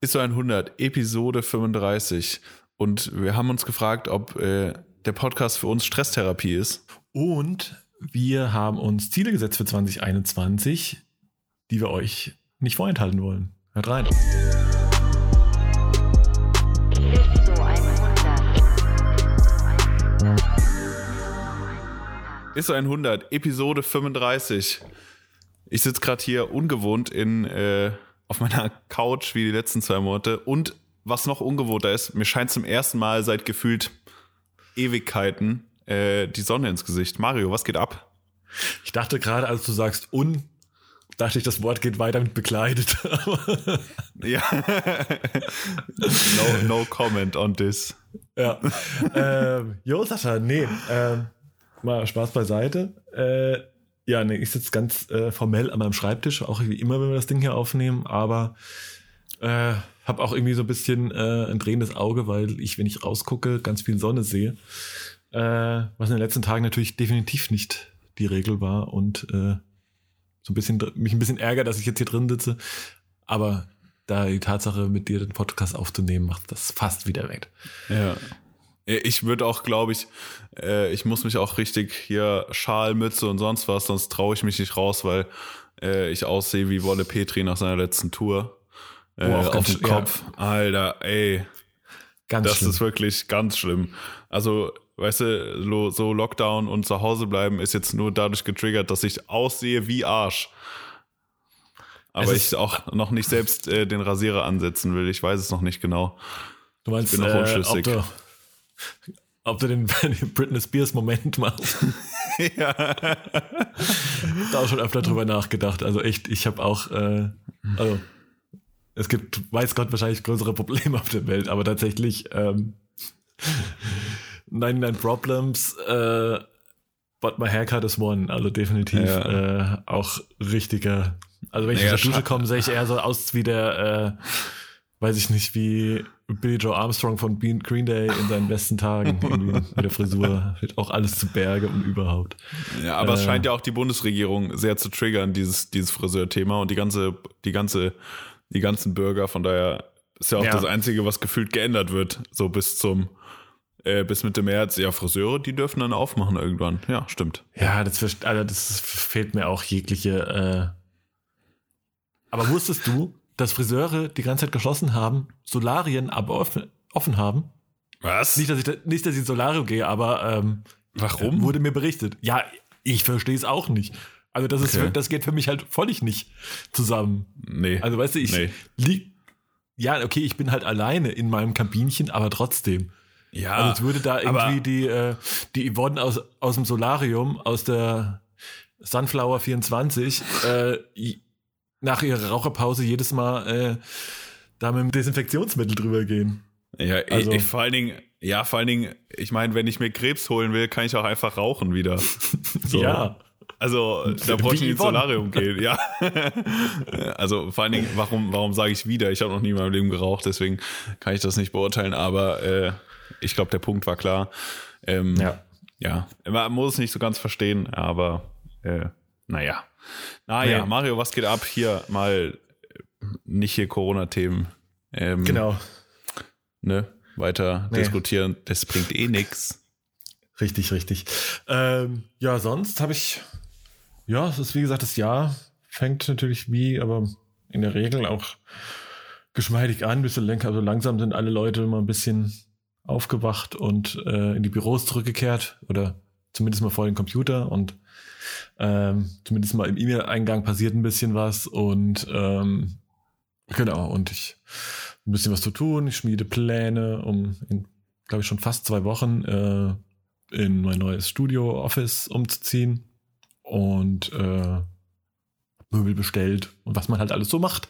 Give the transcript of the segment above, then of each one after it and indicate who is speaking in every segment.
Speaker 1: ISO 100, Episode 35. Und wir haben uns gefragt, ob äh, der Podcast für uns Stresstherapie ist.
Speaker 2: Und wir haben uns Ziele gesetzt für 2021, die wir euch nicht vorenthalten wollen. Hört rein.
Speaker 3: 100.
Speaker 1: ISO 100, Episode 35. Ich sitze gerade hier ungewohnt in, äh, auf meiner Couch wie die letzten zwei Monate. Und was noch ungewohnter ist, mir scheint zum ersten Mal seit gefühlt Ewigkeiten äh, die Sonne ins Gesicht. Mario, was geht ab?
Speaker 2: Ich dachte gerade, als du sagst un, dachte ich, das Wort geht weiter mit bekleidet.
Speaker 1: Ja. no, no comment on this.
Speaker 2: ja. ähm, jo, Sascha, nee. Ähm, mal Spaß beiseite. Äh, ja, nee, ich sitze ganz äh, formell an meinem Schreibtisch, auch wie immer, wenn wir das Ding hier aufnehmen, aber äh, habe auch irgendwie so ein bisschen äh, ein drehendes Auge, weil ich, wenn ich rausgucke, ganz viel Sonne sehe. Äh, was in den letzten Tagen natürlich definitiv nicht die Regel war und äh, so ein bisschen mich ein bisschen ärgert, dass ich jetzt hier drin sitze. Aber da die Tatsache, mit dir den Podcast aufzunehmen, macht das fast wieder weg.
Speaker 1: Ja. Ich würde auch, glaube ich, äh, ich muss mich auch richtig hier Schal, Mütze und sonst was, sonst traue ich mich nicht raus, weil äh, ich aussehe wie Wolle Petri nach seiner letzten Tour. Äh,
Speaker 2: Oh,
Speaker 1: auf
Speaker 2: ganz
Speaker 1: dem
Speaker 2: sch- ja.
Speaker 1: Kopf. Alter, ey.
Speaker 2: Ganz
Speaker 1: das
Speaker 2: schlimm.
Speaker 1: ist wirklich ganz schlimm. Also, weißt du, so Lockdown und zu Hause bleiben ist jetzt nur dadurch getriggert, dass ich aussehe wie Arsch. Aber ich auch noch nicht selbst äh, den Rasierer ansetzen will. Ich weiß es noch nicht genau.
Speaker 2: du meinst,
Speaker 1: bin noch
Speaker 2: äh,
Speaker 1: unschlüssig.
Speaker 2: ob du, ob du den, Britney Spears Moment machst.
Speaker 1: ja.
Speaker 2: da auch schon öfter drüber nachgedacht. Also echt, ich habe auch, äh, also es gibt, weiß Gott, wahrscheinlich größere Probleme auf der Welt, aber tatsächlich ähm, 99 Problems, äh, but my haircut is one. Also definitiv
Speaker 1: Ja.
Speaker 2: äh, auch richtiger. Also wenn ich
Speaker 1: Ja,
Speaker 2: aus der Dusche komme, sehe ich eher so aus wie der, äh, weiß ich nicht, wie Billy Joe Armstrong von Green Day in seinen besten Tagen. Mit der Frisur wird auch alles zu Berge und überhaupt.
Speaker 1: Ja, aber es
Speaker 2: Äh.
Speaker 1: scheint ja auch die Bundesregierung sehr zu triggern, dieses, dieses Friseurthema und die ganze, die ganze, die ganzen Bürger. Von daher ist ja auch
Speaker 2: Ja.
Speaker 1: das Einzige, was gefühlt geändert wird, so bis zum, äh, bis Mitte März. Ja, Friseure, die dürfen dann aufmachen irgendwann. Ja, stimmt.
Speaker 2: Ja, das, also das fehlt mir auch jegliche. Äh aber wusstest du, dass Friseure die ganze Zeit geschlossen haben, Solarien aber offen, offen haben?
Speaker 1: Was?
Speaker 2: Nicht, dass ich da, nicht, dass ich ins Solarium gehe, aber ähm,
Speaker 1: Warum?
Speaker 2: wurde mir berichtet. Ja, ich verstehe es auch nicht. Also das ist,
Speaker 1: Okay.
Speaker 2: für- das geht für mich halt völlig nicht zusammen.
Speaker 1: nee.
Speaker 2: Also weißt du, ich
Speaker 1: Nee.
Speaker 2: lieg, ja, okay, ich bin halt alleine in meinem Kabinchen, aber trotzdem.
Speaker 1: ja,
Speaker 2: Also es würde da irgendwie die, äh, die Yvonne aus, aus dem Solarium, aus der Sunflower 24, äh, nach ihrer Raucherpause jedes Mal äh, da mit dem Desinfektionsmittel drüber gehen.
Speaker 1: ja, ich,
Speaker 2: also-
Speaker 1: ich, vor allen Dingen, ja, vor allen Dingen, ich meine, wenn ich mir Krebs holen will, kann ich auch einfach rauchen wieder. So.
Speaker 2: Ja.
Speaker 1: Also, da brauche ich nicht ins. Solarium gehen, ja. also, vor allen Dingen, warum, warum sage ich wieder? Ich habe noch nie in meinem Leben geraucht, deswegen kann ich das nicht beurteilen, aber äh, ich glaube, der Punkt war klar. Ähm,
Speaker 2: Ja.
Speaker 1: ja, man muss es nicht so ganz verstehen, aber äh, naja. Naja,
Speaker 2: Ja.
Speaker 1: Mario, was geht ab? Hier mal äh, nicht hier Corona-Themen. Ähm,
Speaker 2: Genau.
Speaker 1: Ne? Weiter
Speaker 2: Nee.
Speaker 1: diskutieren, das bringt eh nix.
Speaker 2: Richtig, richtig. Ähm, ja, sonst habe ich, ja, es ist wie gesagt, das Jahr fängt natürlich wie, aber in der Regel auch geschmeidig an, bisschen lenker, also langsam sind alle Leute mal ein bisschen aufgewacht und äh, in die Büros zurückgekehrt oder zumindest mal vor den Computer und ähm, zumindest mal im E-Mail-Eingang passiert ein bisschen was und ähm, genau, und ich ein bisschen was zu tun, ich schmiede Pläne, um in, glaube ich, schon fast zwei Wochen äh, in mein neues Studio-Office umzuziehen und äh, Möbel bestellt und was man halt alles so macht.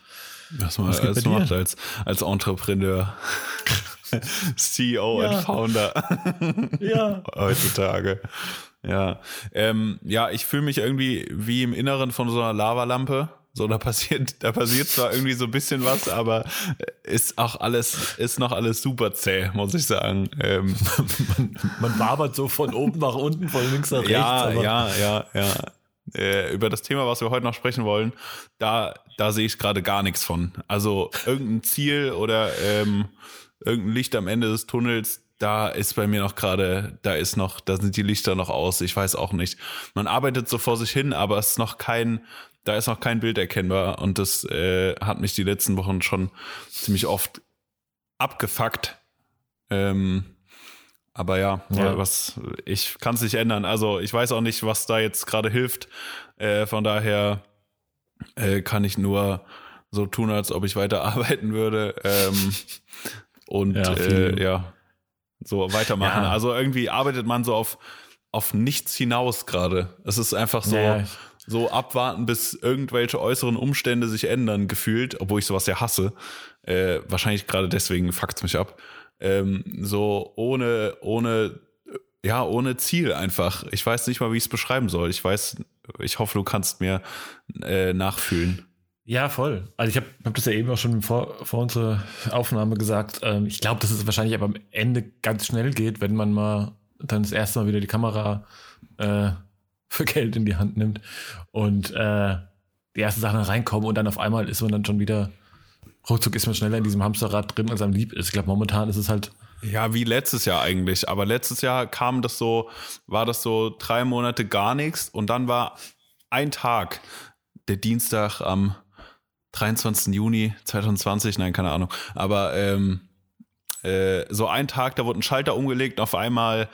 Speaker 1: Was man
Speaker 2: Was geht
Speaker 1: alles macht als, als Entrepreneur. CEO
Speaker 2: Ja.
Speaker 1: und Founder
Speaker 2: Ja.
Speaker 1: heutzutage. Ja, ähm, ja, ich fühle mich irgendwie wie im Inneren von so einer Lavalampe. So, da passiert, da passiert zwar irgendwie so ein bisschen was, aber ist auch alles, ist noch alles super zäh, muss ich sagen. Ähm,
Speaker 2: man, man wabert so von oben nach unten, von links nach rechts.
Speaker 1: ja, ja, ja, ja. äh, über das Thema, was wir heute noch sprechen wollen, da, da sehe ich gerade gar nichts von. Also irgendein Ziel oder ähm, irgendein Licht am Ende des Tunnels, da ist bei mir noch gerade, da ist noch, da sind die Lichter noch aus. Ich weiß auch nicht. Man arbeitet so vor sich hin, aber es ist noch kein, da ist noch kein Bild erkennbar und das äh, hat mich die letzten Wochen schon ziemlich oft abgefuckt. Ähm, aber ja,
Speaker 2: Ja.
Speaker 1: was ich kann es nicht ändern. Also ich weiß auch nicht, was da jetzt gerade hilft. Äh, von daher äh, kann ich nur so tun, als ob ich weiter arbeiten würde. Ähm, und
Speaker 2: Ja,
Speaker 1: äh, ja, so weitermachen.
Speaker 2: Ja.
Speaker 1: Also irgendwie arbeitet man so auf, auf nichts hinaus gerade. Es ist einfach so,
Speaker 2: Ja,
Speaker 1: so abwarten, bis irgendwelche äußeren Umstände sich ändern, gefühlt, obwohl ich sowas ja hasse. Äh, wahrscheinlich gerade deswegen fuckt's mich ab. Ähm, so ohne, ohne, ja, ohne Ziel einfach. Ich weiß nicht mal, wie ich es beschreiben soll. Ich weiß, ich hoffe, du kannst mir äh, nachfühlen.
Speaker 2: Ja, voll. Also ich habe hab das ja eben auch schon vor, vor unserer Aufnahme gesagt. Ähm, ich glaube, dass es wahrscheinlich aber am Ende ganz schnell geht, wenn man mal dann das erste Mal wieder die Kamera äh, für Geld in die Hand nimmt und äh, die ersten Sachen reinkommen und dann auf einmal ist man dann schon wieder, ruckzuck ist man schneller in diesem Hamsterrad drin, als einem lieb ist. Ich glaube, momentan ist es halt,
Speaker 1: Ja, wie letztes Jahr eigentlich. Aber letztes Jahr kam das so, war das so drei Monate gar nichts und dann war ein Tag, der Dienstag am 23. Juni 2020, nein, keine Ahnung. Aber ähm, äh, so ein Tag, da wurde ein Schalter umgelegt auf einmal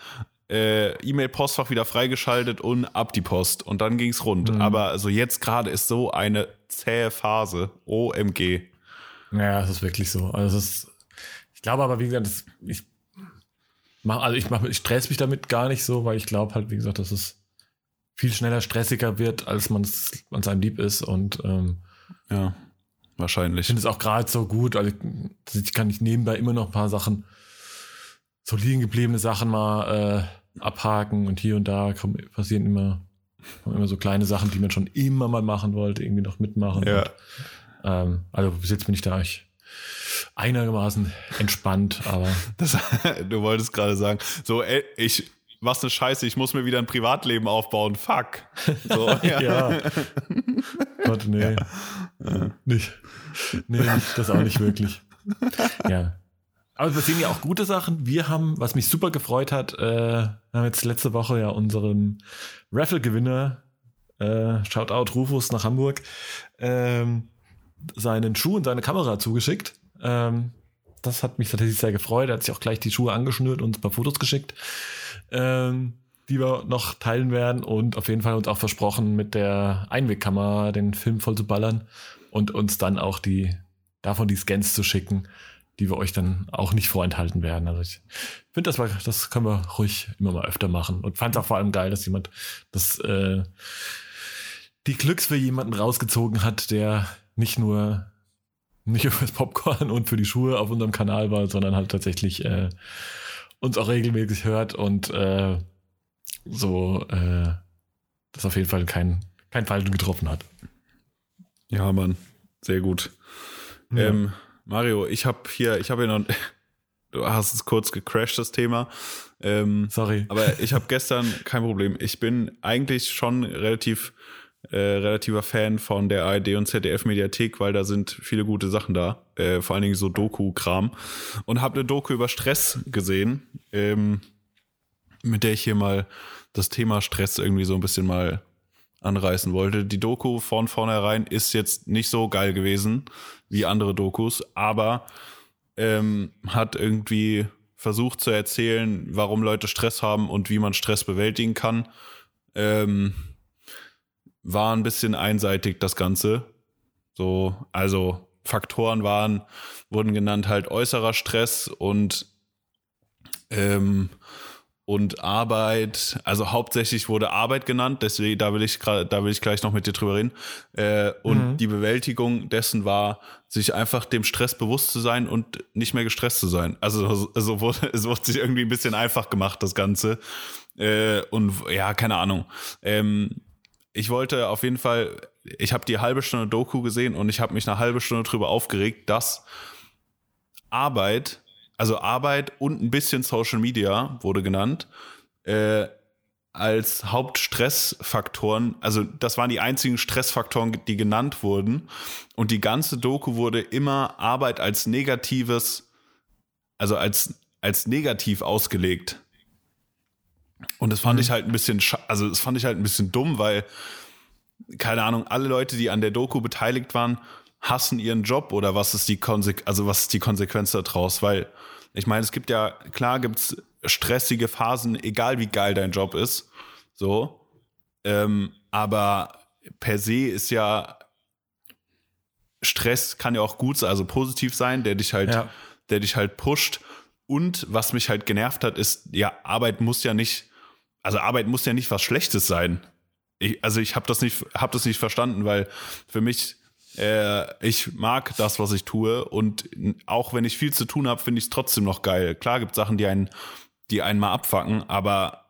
Speaker 1: äh, E-Mail-Postfach wieder freigeschaltet und ab die Post. Und dann ging's rund. Aber also jetzt gerade ist so eine zähe Phase. OMG.
Speaker 2: ja, es ist wirklich so. Also es ist, ich glaube aber, wie gesagt, das, ich mach, also ich, mach, ich stress mich damit gar nicht so, weil ich glaube halt, wie gesagt, dass es viel schneller stressiger wird, als man es an seinem Lieb ist und ähm,
Speaker 1: Ja, wahrscheinlich.
Speaker 2: ich finde es auch gerade so gut, also ich, ich kann nicht nebenbei immer noch ein paar Sachen, so liegen gebliebene Sachen mal äh, abhaken und hier und da kommen, passieren immer, kommen immer so kleine Sachen, die man schon immer mal machen wollte, irgendwie noch mitmachen.
Speaker 1: Ja.
Speaker 2: Und, ähm, also bis jetzt bin ich da echt einigermaßen entspannt, aber
Speaker 1: Das, du wolltest gerade sagen, so, ey, ich, was eine Scheiße, ich muss mir wieder ein Privatleben aufbauen, fuck. So, ja.
Speaker 2: ja. Gott, nee. Nicht. Nee, nicht, das auch nicht wirklich. Ja. Aber wir sehen ja auch gute Sachen. Wir haben, was mich super gefreut hat, äh, wir haben jetzt letzte Woche ja unseren Raffle-Gewinner, äh, Shoutout Rufus nach Hamburg, ähm, seinen Schuh und seine Kamera zugeschickt. Ähm, das hat mich tatsächlich sehr gefreut. Er hat sich auch gleich die Schuhe angeschnürt und ein paar Fotos geschickt, ähm, die wir noch teilen werden und auf jeden Fall uns auch versprochen, mit der Einwegkamera den Film voll zu ballern und uns dann auch die davon die Scans zu schicken, die wir euch dann auch nicht vorenthalten werden. Also ich finde, das das können wir ruhig immer mal öfter machen und fand es auch vor allem geil, dass jemand das äh, die Glücks für jemanden rausgezogen hat, der nicht nur nicht für das Popcorn und für die Schuhe auf unserem Kanal war, sondern halt tatsächlich äh, uns auch regelmäßig hört und äh, so äh, das auf jeden Fall kein, kein Falschen getroffen hat.
Speaker 1: ja, Mann, sehr gut.
Speaker 2: Ja.
Speaker 1: Ähm, Mario, ich habe hier, ich habe hier noch, du hast es kurz gecrashed, das Thema. Ähm,
Speaker 2: Sorry.
Speaker 1: Aber ich habe gestern kein Problem. Ich bin eigentlich schon relativ äh, relativer Fan von der ARD und ZDF Mediathek, weil da sind viele gute Sachen da, äh, vor allen Dingen so Doku-Kram. Und habe eine Doku über Stress gesehen, ähm, mit der ich hier mal das Thema Stress irgendwie so ein bisschen mal anreißen wollte. Die Doku von vornherein ist jetzt nicht so geil gewesen wie andere Dokus, aber ähm, hat irgendwie versucht zu erzählen, warum Leute Stress haben und wie man Stress bewältigen kann. Ähm, war ein bisschen einseitig das Ganze. So, also Faktoren waren, wurden genannt halt äußerer Stress und ähm, und Arbeit, also hauptsächlich wurde Arbeit genannt, deswegen da will ich da will ich gleich noch mit dir drüber reden. Äh, und
Speaker 2: Mhm.
Speaker 1: die Bewältigung dessen war, sich einfach dem Stress bewusst zu sein und nicht mehr gestresst zu sein. Also so wurde, es wurde sich irgendwie ein bisschen einfach gemacht, das Ganze. Äh, und ja, keine Ahnung. Ähm, ich wollte auf jeden Fall, ich habe die halbe Stunde Doku gesehen und ich habe mich eine halbe Stunde drüber aufgeregt, dass Arbeit, also Arbeit und ein bisschen Social Media wurde genannt, äh, als Hauptstressfaktoren, also das waren die einzigen Stressfaktoren, die genannt wurden. Und die ganze Doku wurde immer Arbeit als negatives, also als, als negativ ausgelegt. Und das fand ich halt ein bisschen, also das fand ich halt ein bisschen dumm, weil, keine Ahnung, alle Leute, die an der Doku beteiligt waren, hassen ihren Job oder was ist die Konse also was ist die Konsequenz daraus? Weil, ich meine, es gibt ja, klar gibt's stressige Phasen, egal wie geil dein Job ist. So. Ähm, aber per se ist ja Stress kann ja auch gut sein, also positiv sein, der dich halt,
Speaker 2: Ja.
Speaker 1: der dich halt pusht. Und was mich halt genervt hat, ist, ja, Arbeit muss ja nicht, also Arbeit muss ja nicht was Schlechtes sein. Ich, also ich habe das nicht, habe das nicht verstanden, weil für mich, äh, ich mag das, was ich tue und auch wenn ich viel zu tun habe, finde ich es trotzdem noch geil. Klar gibt Sachen, die einen, die einen mal abfacken, aber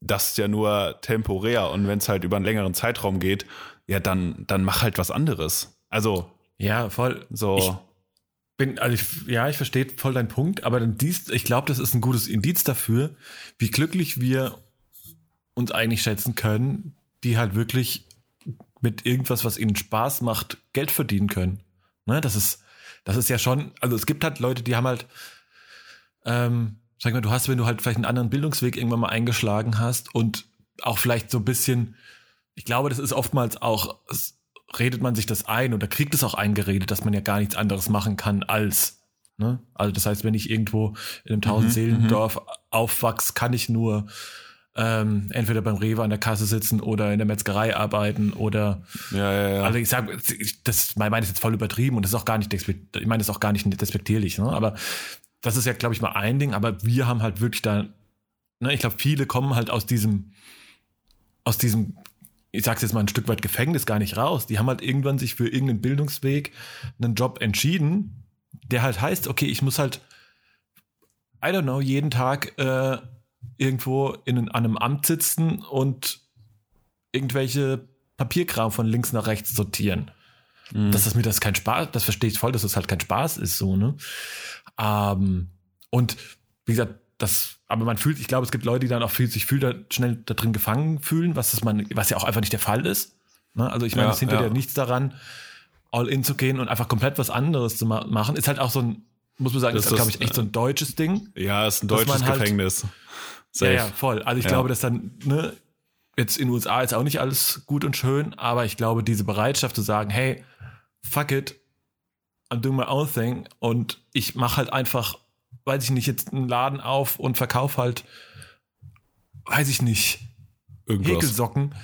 Speaker 1: das ist ja nur temporär und wenn es halt über einen längeren Zeitraum geht, ja, dann, dann mach halt was anderes. Also
Speaker 2: Ja, voll.
Speaker 1: so.
Speaker 2: Bin, also ich, ja, ich verstehe voll deinen Punkt, aber dann dies, ich glaube, das ist ein gutes Indiz dafür, wie glücklich wir uns eigentlich schätzen können, die halt wirklich mit irgendwas, was ihnen Spaß macht, Geld verdienen können. Ne, das ist, das ist ja schon, also es gibt halt Leute, die haben halt, ähm, sag mal, du hast, wenn du halt vielleicht einen anderen Bildungsweg irgendwann mal eingeschlagen hast und auch vielleicht so ein bisschen, ich glaube, das ist oftmals auch, redet man sich das ein oder kriegt es auch eingeredet, dass man ja gar nichts anderes machen kann als. Ne? Also das heißt, wenn ich irgendwo in einem Tausendseelendorf aufwachse, kann ich nur ähm, entweder beim Rewe an der Kasse sitzen oder in der Metzgerei arbeiten oder
Speaker 1: Ja, ja, ja.
Speaker 2: also ich sage, das meine ich jetzt voll übertrieben und das ist auch gar nicht, ich meine das ist auch gar nicht despektierlich, ne? aber das ist ja, glaube ich, mal ein Ding, aber wir haben halt wirklich da, ne, ich glaube, viele kommen halt aus diesem, aus diesem, ich sag's jetzt mal ein Stück weit Gefängnis gar nicht raus. Die haben halt irgendwann sich für irgendeinen Bildungsweg einen Job entschieden, der halt heißt, okay, ich muss halt, I don't know, jeden Tag äh, irgendwo in, an einem Amt sitzen und irgendwelche Papierkram von links nach rechts sortieren. Dass das mir das kein Spaß, das verstehe ich voll, dass das halt kein Spaß ist, so, ne? Ähm, und wie gesagt, das, aber man fühlt, ich glaube, es gibt Leute, die dann auch viel, sich viel da, schnell da drin gefangen fühlen, was das man, was ja auch einfach nicht der Fall ist. Ne? Also ich meine,
Speaker 1: Ja,
Speaker 2: es ja.
Speaker 1: ja.
Speaker 2: nichts daran, all in zu gehen und einfach komplett was anderes zu ma machen. Ist halt auch so ein, muss man sagen,
Speaker 1: Das
Speaker 2: ist,
Speaker 1: ist,
Speaker 2: glaube ich, echt so ein deutsches Ding.
Speaker 1: ja, ist ein deutsches
Speaker 2: halt-
Speaker 1: Gefängnis.
Speaker 2: Ja,
Speaker 1: Safe.
Speaker 2: ja, voll. Also ich
Speaker 1: Ja.
Speaker 2: glaube, dass dann, ne, jetzt in den USA ist auch nicht alles gut und schön, aber ich glaube, diese Bereitschaft zu sagen, hey, fuck it, I'm doing my own thing und ich mache halt einfach, weiß ich nicht, jetzt einen Laden auf und verkaufe halt, weiß ich nicht,
Speaker 1: Irgendwas.
Speaker 2: Häkelsocken.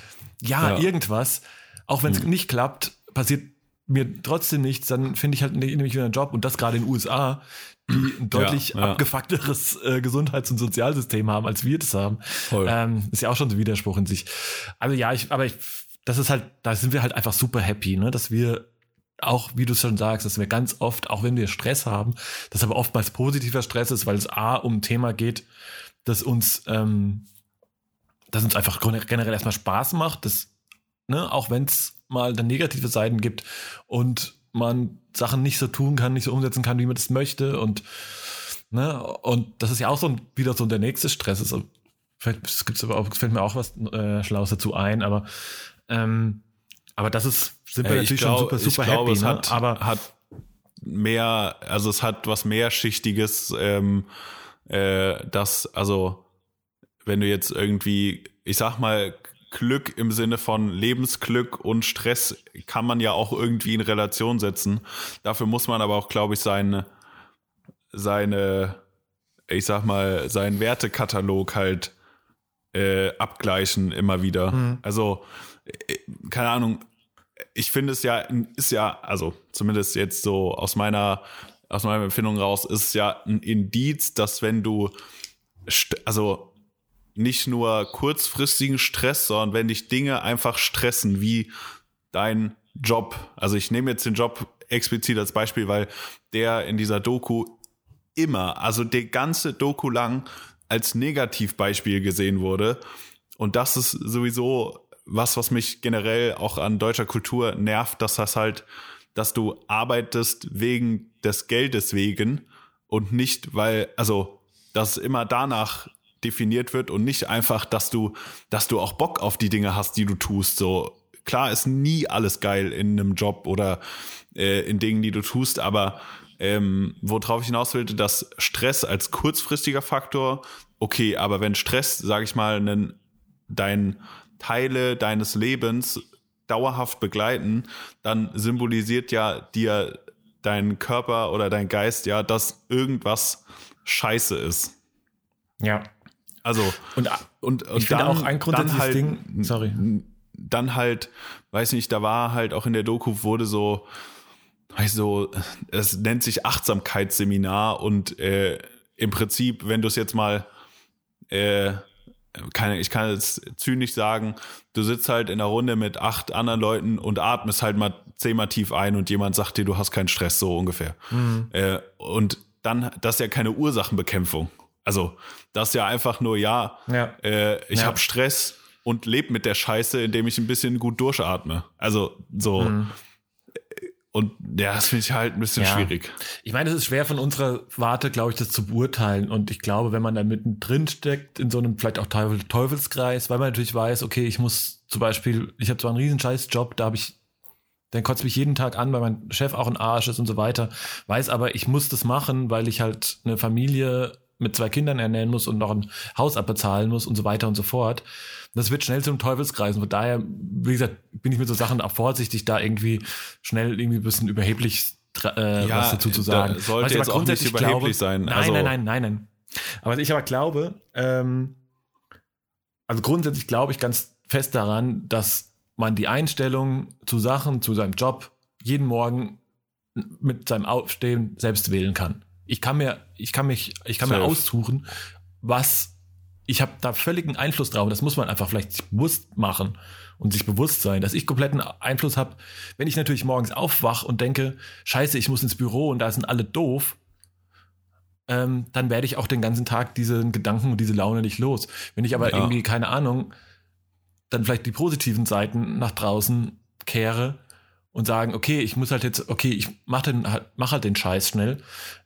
Speaker 2: Ja,
Speaker 1: Ja.
Speaker 2: irgendwas. Auch wenn es nicht klappt, passiert mir trotzdem nichts, dann finde ich halt ne- nämlich wieder einen Job und das gerade in den USA, die ein deutlich
Speaker 1: Ja, ja.
Speaker 2: abgefuckteres äh, Gesundheits- und Sozialsystem haben, als wir das haben. Ähm, ist ja auch schon so ein Widerspruch in sich. Also ja, ich, aber ich, das ist halt, da sind wir halt einfach super happy, ne, dass wir auch, wie du schon sagst, dass wir ganz oft, auch wenn wir Stress haben, dass aber oftmals positiver Stress ist, weil es A um ein Thema geht, das uns, ähm, das uns einfach generell erstmal Spaß macht, das, ne, auch wenn es mal dann negative Seiten gibt und man Sachen nicht so tun kann, nicht so umsetzen kann, wie man das möchte und ne, und das ist ja auch so ein, wieder so der nächste Stress. Also, vielleicht es gibt's aber auch, fällt mir auch was äh, Schlaues dazu ein, aber ähm, aber das ist sind wir
Speaker 1: Ey,
Speaker 2: natürlich schon super super
Speaker 1: ich glaube,
Speaker 2: happy,
Speaker 1: es
Speaker 2: ne?
Speaker 1: hat,
Speaker 2: aber
Speaker 1: hat mehr, also es hat was mehrschichtiges, ähm, äh, das, also wenn du jetzt irgendwie, ich sag mal, Glück im Sinne von Lebensglück und Stress kann man ja auch irgendwie in Relation setzen. Dafür muss man aber auch, glaube ich, seine, seine, ich sag mal, seinen Wertekatalog halt äh, abgleichen immer wieder. Also, äh, keine Ahnung, ich finde es ja, ist ja, also zumindest jetzt so aus meiner, aus meiner Empfindung raus, ist es ja ein Indiz, dass wenn du, also nicht nur kurzfristigen Stress, sondern wenn dich Dinge einfach stressen, wie dein Job. Also ich nehme jetzt den Job explizit als Beispiel, weil der in dieser Doku immer, also die ganze Doku lang als Negativbeispiel gesehen wurde. Und das ist sowieso was, was mich generell auch an deutscher Kultur nervt, dass das halt, dass du arbeitest wegen des Geldes wegen und nicht, weil, also, dass immer danach definiert wird und nicht einfach, dass du, dass du auch Bock auf die Dinge hast, die du tust. So klar ist nie alles geil in einem Job oder äh, in Dingen, die du tust, aber ähm, worauf ich hinaus will, dass Stress als kurzfristiger Faktor, okay, aber wenn Stress, sage ich mal, einen, dein Teile deines Lebens dauerhaft begleiten, dann symbolisiert ja dir dein Körper oder dein Geist ja, dass irgendwas scheiße ist.
Speaker 2: Ja.
Speaker 1: Also
Speaker 2: Und,
Speaker 1: und, und
Speaker 2: ich
Speaker 1: dann,
Speaker 2: auch ein grundsätzliches
Speaker 1: dann halt,
Speaker 2: Ding, sorry.
Speaker 1: Dann halt, weiß nicht, da war halt auch in der Doku wurde so, weiß so, es nennt sich Achtsamkeitsseminar und äh, im Prinzip, wenn du es jetzt mal, äh, keine, ich kann jetzt zynisch sagen, du sitzt halt in einer Runde mit acht anderen Leuten und atmest halt mal zehnmal tief ein und jemand sagt dir, du hast keinen Stress, so ungefähr. Äh, und dann, das ist ja keine Ursachenbekämpfung. Also, das ist ja einfach nur, ja,
Speaker 2: Ja.
Speaker 1: äh, ich
Speaker 2: Ja.
Speaker 1: habe Stress und lebe mit der Scheiße, indem ich ein bisschen gut durchatme. Also, so. Und ja, das finde ich halt ein bisschen
Speaker 2: Ja.
Speaker 1: schwierig.
Speaker 2: Ich meine, es ist schwer von unserer Warte, glaube ich, das zu beurteilen. Und ich glaube, wenn man da mittendrin steckt, in so einem vielleicht auch Teufel Teufelskreis, weil man natürlich weiß, okay, ich muss zum Beispiel, ich habe zwar einen riesen scheiß Job, da habe ich, dann kotzt mich jeden Tag an, weil mein Chef auch ein Arsch ist und so weiter. Weiß aber, ich muss das machen, weil ich halt eine Familie mit zwei Kindern ernähren muss und noch ein Haus abbezahlen muss und so weiter und so fort. Das wird schnell zum Teufelskreis. Und von daher, wie gesagt, bin ich mit so Sachen auch vorsichtig, da irgendwie schnell irgendwie ein bisschen überheblich äh,
Speaker 1: Ja,
Speaker 2: was dazu zu
Speaker 1: da
Speaker 2: sagen.
Speaker 1: sollte
Speaker 2: Was
Speaker 1: jetzt
Speaker 2: aber
Speaker 1: auch nicht
Speaker 2: grundsätzlich
Speaker 1: überheblich sein.
Speaker 2: Nein,
Speaker 1: Also-
Speaker 2: nein, nein, nein, nein. Aber was ich aber glaube, ähm, also grundsätzlich glaube ich ganz fest daran, dass man die Einstellung zu Sachen, zu seinem Job jeden Morgen mit seinem Aufstehen selbst wählen kann. Ich kann mir, ich kann mich, ich kann mir
Speaker 1: Safe.
Speaker 2: aussuchen, was ich habe da völligen Einfluss drauf. Das muss man einfach vielleicht sich bewusst machen und sich bewusst sein, dass ich kompletten Einfluss habe. Wenn ich natürlich morgens aufwach und denke, scheiße, ich muss ins Büro und da sind alle doof, ähm, dann werde ich auch den ganzen Tag diesen Gedanken und diese Laune nicht los. Wenn ich aber
Speaker 1: Ja.
Speaker 2: irgendwie, keine Ahnung, dann vielleicht die positiven Seiten nach draußen kehre und sagen, okay, ich muss halt jetzt, okay, ich mach, den, halt- mach halt den Scheiß schnell,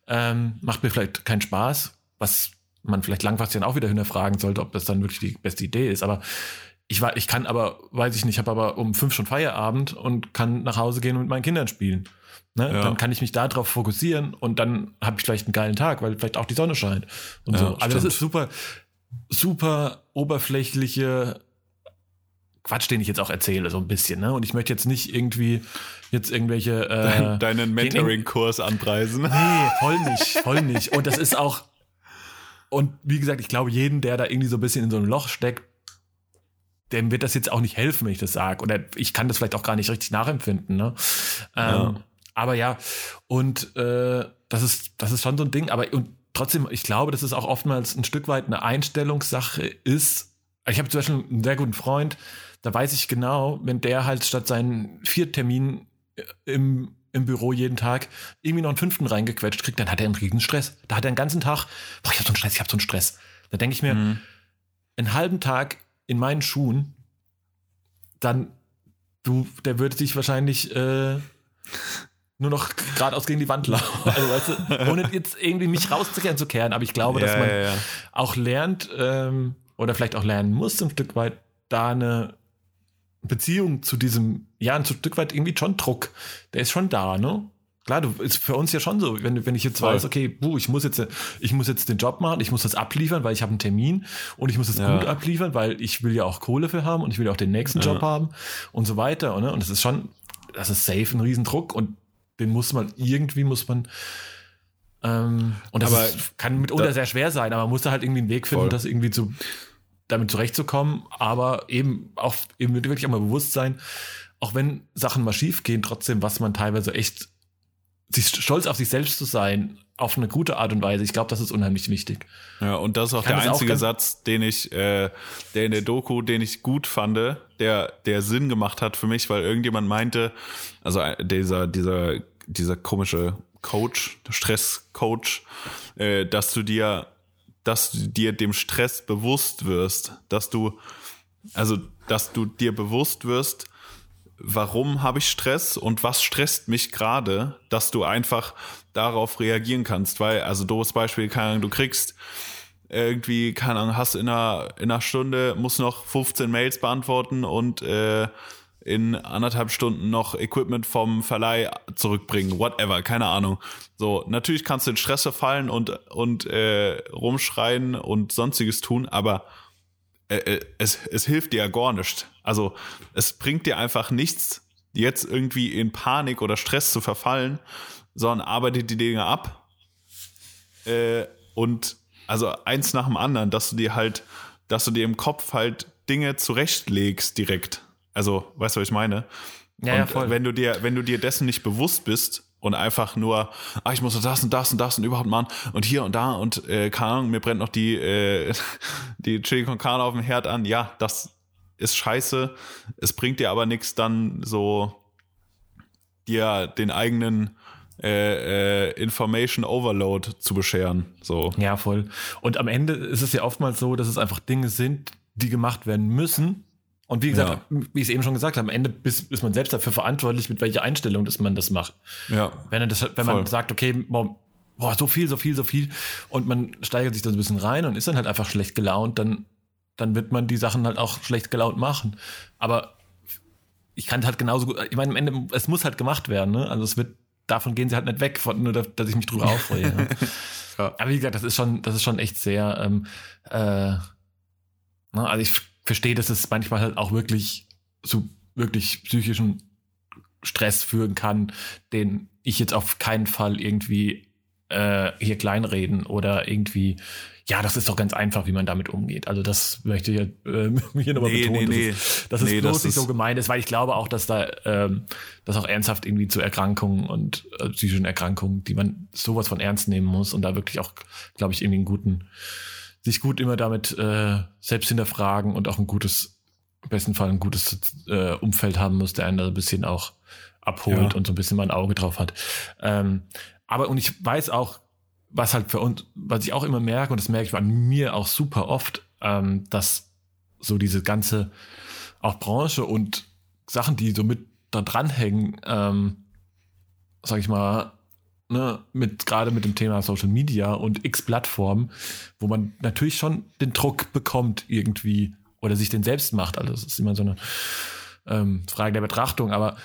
Speaker 2: ähm, macht mir vielleicht keinen Spaß, was man vielleicht langfristig dann auch wieder hinterfragen sollte, ob das dann wirklich die beste Idee ist. Aber ich, war, ich kann aber, weiß ich nicht, ich habe aber um fünf schon Feierabend und kann nach Hause gehen und mit meinen Kindern spielen. Ne?
Speaker 1: Ja.
Speaker 2: Dann kann ich mich darauf fokussieren und dann habe ich vielleicht einen geilen Tag, weil vielleicht auch die Sonne scheint und
Speaker 1: Ja,
Speaker 2: so. Also das
Speaker 1: stimmt.
Speaker 2: ist super, super oberflächliche Quatsch, den ich jetzt auch erzähle, so ein bisschen. Ne? Und ich möchte jetzt nicht irgendwie jetzt irgendwelche äh,
Speaker 1: Dein, deinen Mentoring-Kurs anpreisen.
Speaker 2: Nee, voll nicht, voll nicht. Und das ist auch, und wie gesagt, ich glaube, jeden, der da irgendwie so ein bisschen in so ein Loch steckt, dem wird das jetzt auch nicht helfen, wenn ich das sage. Oder ich kann das vielleicht auch gar nicht richtig nachempfinden. Ne? Ähm,
Speaker 1: Ja.
Speaker 2: Aber ja, und äh, das ist, das ist schon so ein Ding. Aber und trotzdem, ich glaube, dass es auch oftmals ein Stück weit eine Einstellungssache ist. Ich habe zum Beispiel einen sehr guten Freund, da weiß ich genau, wenn der halt statt seinen vier Terminen im, im Büro jeden Tag irgendwie noch einen fünften reingequetscht kriegt, dann hat er einen riesen Stress. Da hat er den ganzen Tag, boah, ich hab so einen Stress, ich hab so einen Stress. Da denke ich mir,
Speaker 1: Mhm.
Speaker 2: einen halben Tag in meinen Schuhen, dann, du, der würde sich wahrscheinlich äh, nur noch geradeaus gegen die Wand laufen. Also, weißt du, ohne jetzt irgendwie mich rauszukehren zu kehren. Aber ich glaube, dass
Speaker 1: Ja,
Speaker 2: man
Speaker 1: ja, ja.
Speaker 2: auch lernt ähm, oder vielleicht auch lernen muss, ein Stück weit da eine Beziehung zu diesem, ja, ein Stück weit irgendwie schon Druck. Der ist schon da, ne? Klar, du ist für uns ja schon so, wenn, wenn ich jetzt
Speaker 1: Voll.
Speaker 2: weiß, okay, buh, ich muss jetzt, ich muss jetzt den Job machen, ich muss das abliefern, weil ich habe einen Termin und ich muss es
Speaker 1: Ja.
Speaker 2: gut abliefern, weil ich will ja auch Kohle für haben und ich will ja auch den nächsten
Speaker 1: Ja.
Speaker 2: Job haben und so weiter. Ne? Und das ist schon, das ist safe ein Riesendruck und den muss man irgendwie muss man ähm, und das
Speaker 1: Aber
Speaker 2: ist, kann mitunter
Speaker 1: da-
Speaker 2: sehr schwer sein, aber man muss da halt irgendwie einen Weg finden,
Speaker 1: Voll.
Speaker 2: das irgendwie zu damit zurechtzukommen, aber eben auch eben wirklich auch mal bewusst sein, auch wenn Sachen mal schief gehen, trotzdem, was man teilweise echt sich stolz auf sich selbst zu sein, auf eine gute Art und Weise. Ich glaube, das ist unheimlich wichtig.
Speaker 1: Ja, und das ist auch der
Speaker 2: auch
Speaker 1: einzige
Speaker 2: ganz-
Speaker 1: Satz, den ich, äh, der in der Doku, den ich gut fand, der, der Sinn gemacht hat für mich, weil irgendjemand meinte, also äh, dieser, dieser, dieser komische Coach, Stresscoach, äh, dass du dir, dass du dir dem Stress bewusst wirst, dass du, also, dass du dir bewusst wirst, warum habe ich Stress und was stresst mich gerade, dass du einfach darauf reagieren kannst, weil, also doofes Beispiel, keine Ahnung, du kriegst, irgendwie, keine Ahnung, hast in einer, in einer Stunde, musst noch 15 Mails beantworten und äh, in anderthalb Stunden noch Equipment vom Verleih zurückbringen, whatever, keine Ahnung. So, natürlich kannst du in Stress verfallen und, und äh, rumschreien und sonstiges tun, aber äh, äh, es, es hilft dir ja gar nicht. Also es bringt dir einfach nichts, jetzt irgendwie in Panik oder Stress zu verfallen, sondern arbeite die Dinge ab äh, und also eins nach dem anderen, dass du dir halt, dass du dir im Kopf halt Dinge zurechtlegst direkt. Also, weißt du, was ich meine?
Speaker 2: Ja, ja,
Speaker 1: und
Speaker 2: voll.
Speaker 1: wenn du dir, wenn du dir dessen nicht bewusst bist und einfach nur, ah, ich muss das und das und das und überhaupt machen und hier und da und äh, keine Ahnung, mir brennt noch die äh, die Chili con Carne auf dem Herd an. Ja, das ist scheiße. Es bringt dir aber nichts dann so dir den eigenen äh, äh, Information Overload zu bescheren. So.
Speaker 2: Ja, voll. Und am Ende ist es ja oftmals so, dass es einfach Dinge sind, die gemacht werden müssen. Und wie gesagt, wie ich es eben schon gesagt habe, am Ende ist, ist man selbst dafür verantwortlich, mit welcher Einstellung dass man das macht.
Speaker 1: Ja.
Speaker 2: Wenn, das, wenn man sagt, okay, boah, boah, so viel, so viel, so viel, und man steigert sich da so ein bisschen rein und ist dann halt einfach schlecht gelaunt, dann, dann wird man die Sachen halt auch schlecht gelaunt machen. Aber ich kann halt genauso gut, ich meine, am Ende, es muss halt gemacht werden, ne? Also es wird, davon gehen sie halt nicht weg, von, nur dass, ich mich drüber aufreue. ne?
Speaker 1: Ja.
Speaker 2: Aber wie gesagt, das ist schon, das ist schon echt sehr, ähm, äh, ne? also ich verstehe, dass es manchmal halt auch wirklich zu wirklich psychischen Stress führen kann, den ich jetzt auf keinen Fall irgendwie äh, hier kleinreden oder irgendwie, ja, das ist doch ganz einfach, wie man damit umgeht. Also das möchte ich äh, hier nochmal
Speaker 1: Nee,
Speaker 2: betonen,
Speaker 1: nee, nee.
Speaker 2: dass es, dass es
Speaker 1: Nee,
Speaker 2: bloß
Speaker 1: das
Speaker 2: nicht so gemeint ist, weil ich glaube auch, dass da ähm, das auch ernsthaft irgendwie zu Erkrankungen und äh, psychischen Erkrankungen, die man sowas von ernst nehmen muss und da wirklich auch, glaube ich, irgendwie einen guten, sich gut immer damit äh, selbst hinterfragen und auch ein gutes, im besten Fall ein gutes äh, Umfeld haben muss, der einen da ein bisschen auch abholt
Speaker 1: Ja.
Speaker 2: und so ein bisschen mal ein Auge drauf hat. Ähm, aber und ich weiß auch, was halt für uns, was ich auch immer merke, und das merke ich bei mir auch super oft, ähm, dass so diese ganze auch Branche und Sachen, die so mit da dranhängen, ähm, sag ich mal, ne, mit gerade mit dem Thema Social Media und X-Plattformen, wo man natürlich schon den Druck bekommt irgendwie oder sich den selbst macht. Also es ist immer so eine ähm, Frage der Betrachtung, aber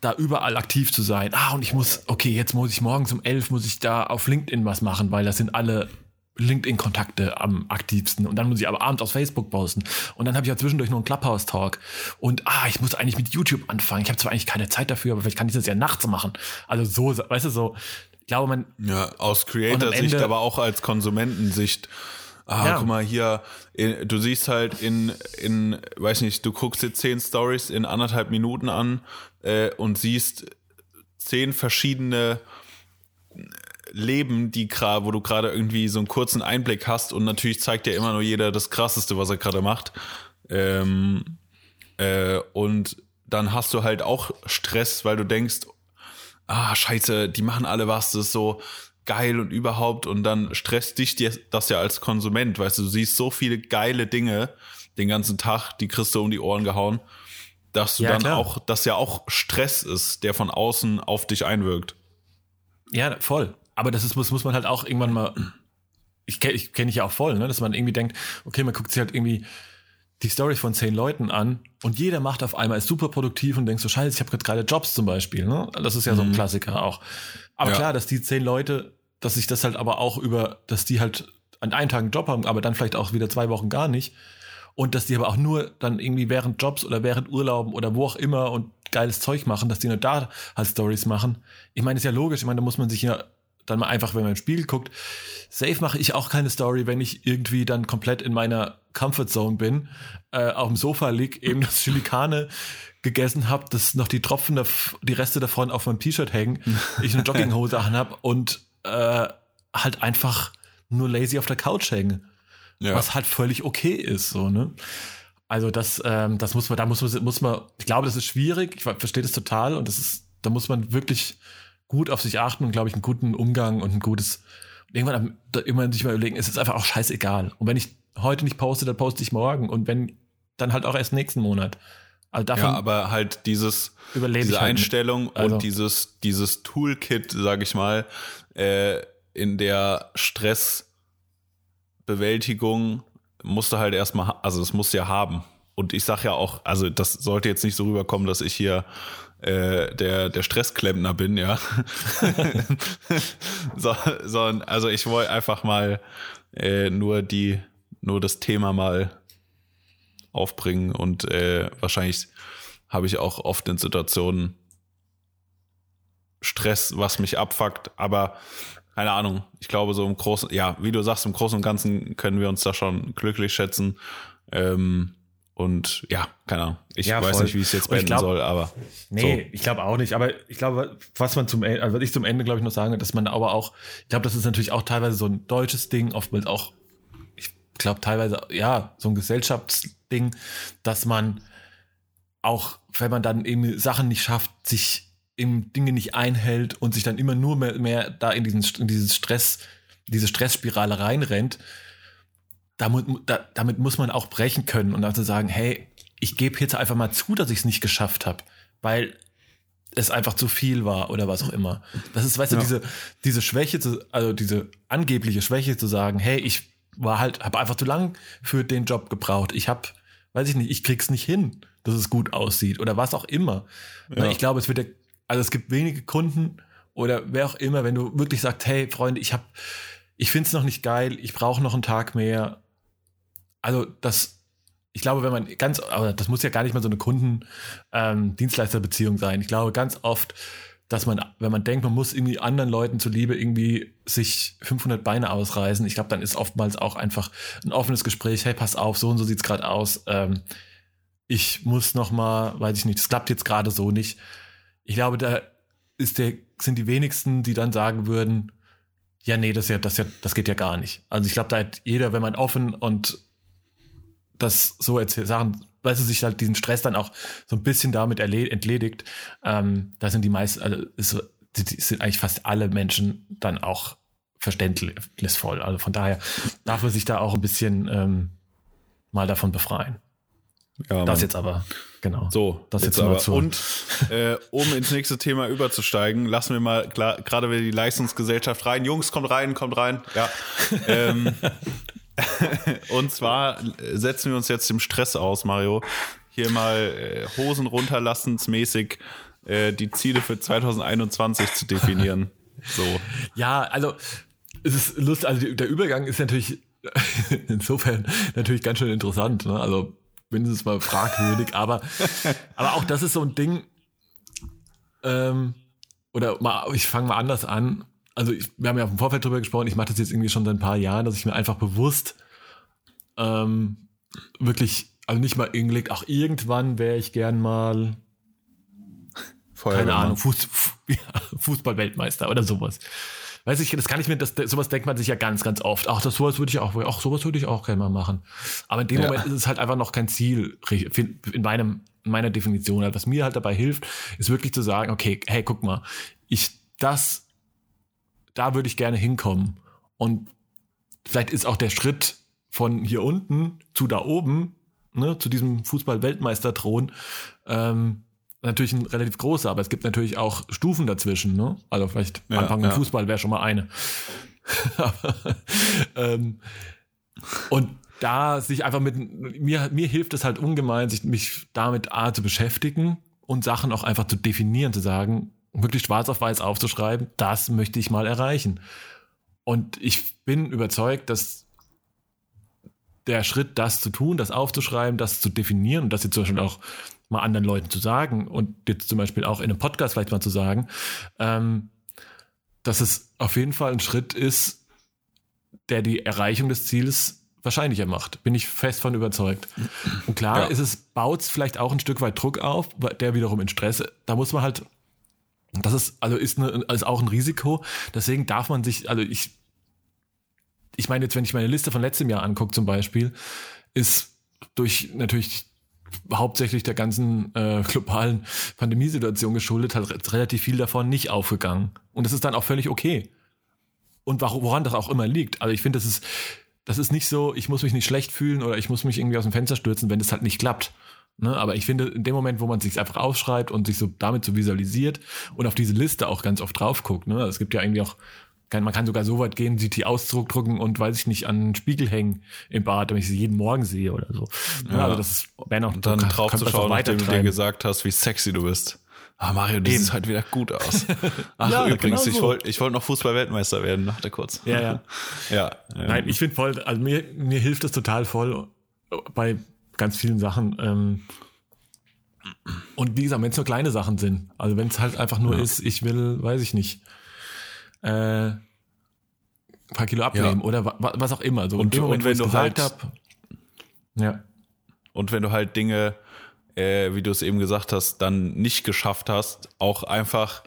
Speaker 2: da überall aktiv zu sein. Ah, und ich muss, okay, jetzt muss ich morgens um elf muss ich da auf LinkedIn was machen, weil das sind alle LinkedIn-Kontakte am aktivsten. Und dann muss ich aber abends auf Facebook posten. Und dann habe ich ja zwischendurch noch einen Clubhouse-Talk. Und ah, ich muss eigentlich mit YouTube anfangen. Ich habe zwar eigentlich keine Zeit dafür, aber vielleicht kann ich das ja nachts machen. Also so, weißt du, so, ich glaube, man,
Speaker 1: Ja, aus Creator-Sicht, aber auch als Konsumentensicht. Ah,
Speaker 2: Ja.
Speaker 1: guck mal hier, du siehst halt in, in, weiß nicht, du guckst dir zehn Stories in anderthalb Minuten an äh, und siehst zehn verschiedene Leben, die wo du gerade irgendwie so einen kurzen Einblick hast und natürlich zeigt dir immer nur jeder das Krasseste, was er gerade macht. Ähm, äh, und dann hast du halt auch Stress, weil du denkst, ah, scheiße, die machen alle was, das ist so geil und überhaupt und dann stresst dich dir das ja als Konsument, weißt du, du siehst so viele geile Dinge den ganzen Tag, die kriegst du um die Ohren gehauen, dass du
Speaker 2: Ja,
Speaker 1: dann
Speaker 2: klar.
Speaker 1: auch, dass ja auch Stress ist, der von außen auf dich einwirkt.
Speaker 2: Ja, voll. Aber das ist, muss, muss man halt auch irgendwann mal. Ich kenne ich kenn ich ja auch voll, ne? dass man irgendwie denkt, okay, man guckt sich halt irgendwie die Story von zehn Leuten an und jeder macht auf einmal ist super produktiv und denkt so, scheiße, ich habe gerade Jobs zum Beispiel. Ne? Das ist ja so ein Klassiker auch. Aber
Speaker 1: Ja.
Speaker 2: klar, dass die zehn Leute, dass sich das halt aber auch über, dass die halt an einem Tag einen Job haben, aber dann vielleicht auch wieder zwei Wochen gar nicht. Und dass die aber auch nur dann irgendwie während Jobs oder während Urlauben oder wo auch immer und geiles Zeug machen, dass die nur da halt Stories machen. Ich meine, ist ja logisch. Ich meine, da muss man sich ja dann mal einfach, wenn man im Spiegel guckt, safe mache ich auch keine Story, wenn ich irgendwie dann komplett in meiner Comfortzone bin, äh, auf dem Sofa lieg, eben das Chilikane gegessen habe, dass noch die Tropfen, der, die Reste davon auf meinem T-Shirt hängen, ich eine Jogginghose anhab und äh, halt einfach nur lazy auf der Couch hänge
Speaker 1: Ja.
Speaker 2: was halt völlig okay ist, so, ne? Also das, ähm, das muss man, da muss man, muss man, ich glaube, das ist schwierig, ich ver- verstehe das total und das ist, da muss man wirklich gut auf sich achten und, glaube ich, einen guten Umgang und ein gutes, irgendwann, irgendwann sich mal überlegen, es ist einfach auch scheißegal. Und wenn ich heute nicht poste, dann poste ich morgen und wenn, dann halt auch erst nächsten Monat. Also davon
Speaker 1: Ja, aber halt dieses, diese
Speaker 2: halt.
Speaker 1: Einstellung
Speaker 2: Also-
Speaker 1: und dieses, dieses Toolkit, sag ich mal, äh, in der Stress Bewältigung musst du halt erstmal, also das musst du ja haben. Und ich sag ja auch, also das sollte jetzt nicht so rüberkommen, dass ich hier äh, der, der Stressklempner bin, ja. so, sondern, also ich wollte einfach mal äh, nur die, nur das Thema mal aufbringen und äh, wahrscheinlich habe ich auch oft in Situationen Stress, was mich abfuckt, aber keine Ahnung, ich glaube so im Großen, ja, wie du sagst, im Großen und Ganzen können wir uns da schon glücklich schätzen. Ähm, und ja, keine Ahnung. Ich
Speaker 2: Ja,
Speaker 1: weiß
Speaker 2: voll.
Speaker 1: nicht, wie ich es jetzt beenden
Speaker 2: glaub-
Speaker 1: soll, aber
Speaker 2: Nee, ich glaube auch nicht. Aber ich glaube, was man zum Ende, also was ich zum Ende, glaube ich, noch sagen, dass man aber auch, ich glaube, das ist natürlich auch teilweise so ein deutsches Ding, oftmals auch, ich glaube teilweise, ja, so ein Gesellschaftsding, dass man auch, wenn man dann eben Sachen nicht schafft, sich eben Dinge nicht einhält und sich dann immer nur mehr, mehr da in diesen in dieses Stress, diese Stressspirale reinrennt, damit, da, damit muss man auch brechen können und also sagen, hey, ich gebe jetzt einfach mal zu, dass ich es nicht geschafft habe, weil es einfach zu viel war oder was auch immer. Das ist, weißt du,
Speaker 1: Ja.
Speaker 2: diese, diese Schwäche, zu, also diese angebliche Schwäche zu sagen, hey, ich war halt, habe einfach zu lang für den Job gebraucht. Ich habe, weiß ich nicht, ich krieg's nicht hin, dass es gut aussieht oder was auch immer.
Speaker 1: Ja.
Speaker 2: Ich glaube, es wird, also es gibt wenige Kunden oder wer auch immer, wenn du wirklich sagst, hey Freunde, ich habe, ich find's noch nicht geil, ich brauche noch einen Tag mehr. Also das, ich glaube, wenn man ganz, aber das muss ja gar nicht mal so eine Kunden-Dienstleister-Beziehung sein. Ich glaube ganz oft, dass man, wenn man denkt, man muss irgendwie anderen Leuten zuliebe irgendwie sich 500 Beine ausreißen, ich glaube, dann ist oftmals auch einfach ein offenes Gespräch. Hey, pass auf, so und so sieht's gerade aus. Ähm, ich muss noch mal, weiß ich nicht, das klappt jetzt gerade so nicht. Ich glaube, da ist der, sind die wenigsten, die dann sagen würden, ja, nee, das ja, das ja, das geht ja gar nicht. Also ich glaube, da hat jeder, wenn man offen und das so erzählt, Sachen, weil sie sich halt diesen Stress dann auch so ein bisschen damit entledigt, ähm, da sind die meisten, also ist, sind eigentlich fast alle Menschen dann auch verständnisvoll. Also von daher darf man sich da auch ein bisschen ähm, mal davon befreien.
Speaker 1: ja,
Speaker 2: Das jetzt aber, genau.
Speaker 1: So,
Speaker 2: Das
Speaker 1: jetzt aber.
Speaker 2: zu-
Speaker 1: Und äh, um ins nächste Thema überzusteigen, lassen wir mal gerade wieder die Leistungsgesellschaft rein. Jungs, kommt rein, kommt rein. Ja. ähm, und zwar setzen wir uns jetzt dem Stress aus, Mario. Hier mal äh, Hosen runterlassensmäßig äh, die Ziele für 2021 zu definieren. So.
Speaker 2: Ja, also es ist lustig, also der Übergang ist natürlich insofern natürlich ganz schön interessant, ne? Also mindestens mal fragwürdig, aber, aber auch das ist so ein Ding, ähm, oder mal, ich fange mal anders an. Also ich, wir haben ja im Vorfeld drüber gesprochen, ich mache das jetzt irgendwie schon seit ein paar Jahren, dass ich mir einfach bewusst ähm, wirklich, also nicht mal irgendwie, auch irgendwann wäre ich gern mal keine
Speaker 1: Feuerwehrmann.
Speaker 2: Ahnung, Fuß, Fußball-Weltmeister oder sowas. Weiß ich, das kann ich mir, das, sowas denkt man sich ja ganz, ganz oft. Ach, das sowas würde ich auch, ach, sowas würde ich auch gerne mal machen. Aber in dem
Speaker 1: Ja.
Speaker 2: Moment ist es halt einfach noch kein Ziel, in meinem, in meiner Definition. Was mir halt dabei hilft, ist wirklich zu sagen, okay, hey, guck mal, ich, das, da würde ich gerne hinkommen. Und vielleicht ist auch der Schritt von hier unten zu da oben, ne, zu diesem Fußball-Weltmeisterthron, ähm, natürlich ein relativ großer, aber es gibt natürlich auch Stufen dazwischen, ne? Also vielleicht
Speaker 1: Ja,
Speaker 2: Anfang im
Speaker 1: ja.
Speaker 2: Fußball wäre schon mal eine. aber, ähm, und da sich einfach mit mir mir hilft es halt ungemein, sich mich damit A zu beschäftigen und Sachen auch einfach zu definieren, zu sagen, wirklich schwarz auf weiß aufzuschreiben, das möchte ich mal erreichen. Und ich bin überzeugt, dass der Schritt, das zu tun, das aufzuschreiben, das zu definieren und das jetzt zum Beispiel auch mal anderen Leuten zu sagen und jetzt zum Beispiel auch in einem Podcast vielleicht mal zu sagen, ähm, dass es auf jeden Fall ein Schritt ist, der die Erreichung des Ziels wahrscheinlicher macht. Bin ich fest von überzeugt. Und klar
Speaker 1: Ja.
Speaker 2: ist es, baut vielleicht auch ein Stück weit Druck auf, der wiederum in Stress, da muss man halt, das ist, also ist, eine, ist auch ein Risiko. Deswegen darf man sich, also ich, ich meine jetzt, wenn ich meine Liste von letztem Jahr angucke zum Beispiel, ist durch natürlich hauptsächlich der ganzen äh, globalen Pandemiesituation geschuldet, hat re- relativ viel davon nicht aufgegangen. Und das ist dann auch völlig okay. Und woran das auch immer liegt. Also ich finde, das ist, das ist nicht so, ich muss mich nicht schlecht fühlen oder ich muss mich irgendwie aus dem Fenster stürzen, wenn das halt nicht klappt. Ne? Aber ich finde, in dem Moment, wo man sich einfach aufschreibt und sich so damit so visualisiert und auf diese Liste auch ganz oft drauf guckt, ne? es gibt ja irgendwie auch man kann sogar so weit gehen, sich die ausdrucken und weiß ich nicht, an einen Spiegel hängen im Bad, damit ich sie jeden Morgen sehe oder so. Ja,
Speaker 1: Ja.
Speaker 2: also das ist, wenn auch,
Speaker 1: Und dann drauf zu schauen, nachdem du dir gesagt hast, wie sexy du bist. Ah, Mario, du siehst halt wieder gut aus. Ach,
Speaker 2: Ja,
Speaker 1: übrigens,
Speaker 2: genau
Speaker 1: ich
Speaker 2: so.
Speaker 1: wollte ich wollte noch Fußball-Weltmeister werden, dachte kurz.
Speaker 2: Ja, ja.
Speaker 1: ja. ähm,
Speaker 2: Nein, ich finde voll, also mir, mir hilft das total voll bei ganz vielen Sachen. Ähm, und wie gesagt, wenn es nur kleine Sachen sind, also wenn es halt einfach nur ist, ich will, weiß ich nicht, äh, ein paar Kilo abnehmen
Speaker 1: Ja.
Speaker 2: oder wa wa- was auch immer. So
Speaker 1: Und-
Speaker 2: Moment,
Speaker 1: und wenn du halt-
Speaker 2: hab, ja,
Speaker 1: Und wenn du halt Dinge, äh, wie du es eben gesagt hast, dann nicht geschafft hast, auch einfach,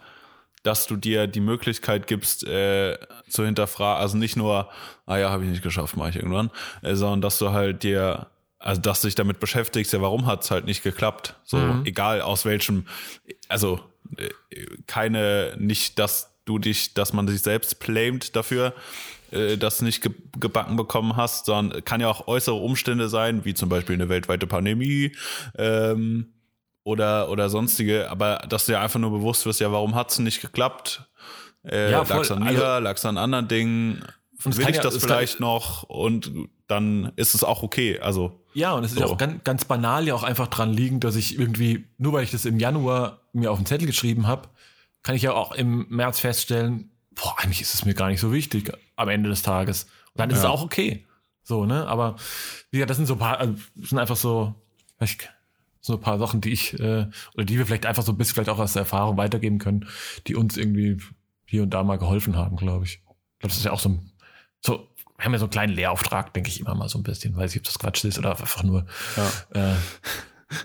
Speaker 1: dass du dir die Möglichkeit gibst, äh, zu hinterfragen, also nicht nur, ah ja, habe ich nicht geschafft, mache ich irgendwann, äh, sondern dass du halt dir, also dass du dich damit beschäftigst, ja, warum hat es halt nicht geklappt? So, egal aus welchem, also äh, keine, nicht, dass du dich, dass man sich selbst blamet dafür, äh, das nicht ge gebacken bekommen hast, sondern kann ja auch äußere Umstände sein, wie zum Beispiel eine weltweite Pandemie ähm, oder, oder sonstige, aber dass du dir einfach nur bewusst wirst, ja, warum hat's nicht geklappt? Äh,
Speaker 2: Ja, voll.
Speaker 1: lag's an mir,
Speaker 2: Also-
Speaker 1: lag's an anderen Dingen? Will ich
Speaker 2: ja-
Speaker 1: das
Speaker 2: es kann-
Speaker 1: vielleicht noch? Und dann ist es auch okay. Also,
Speaker 2: Ja, und es ist
Speaker 1: So.
Speaker 2: ja auch ganz, ganz banal ja auch einfach dran liegen, dass ich irgendwie, nur weil ich das im Januar mir auf den Zettel geschrieben habe, kann ich ja auch im März feststellen, boah, eigentlich ist es mir gar nicht so wichtig am Ende des Tages. Und dann ist es
Speaker 1: Ja.
Speaker 2: auch okay. So, ne? Aber wie gesagt, das sind so ein paar, also, sind einfach so, ich, so ein paar Sachen, die ich, äh, oder die wir vielleicht einfach so ein bisschen vielleicht auch aus der Erfahrung weitergeben können, die uns irgendwie hier und da mal geholfen haben, glaube ich. Ich glaube, das ist ja auch so ein, so, wir haben ja so einen kleinen Lehrauftrag, denke ich immer mal so ein bisschen. Weiß ich, ob das Quatsch ist oder einfach nur,
Speaker 1: ja.
Speaker 2: äh,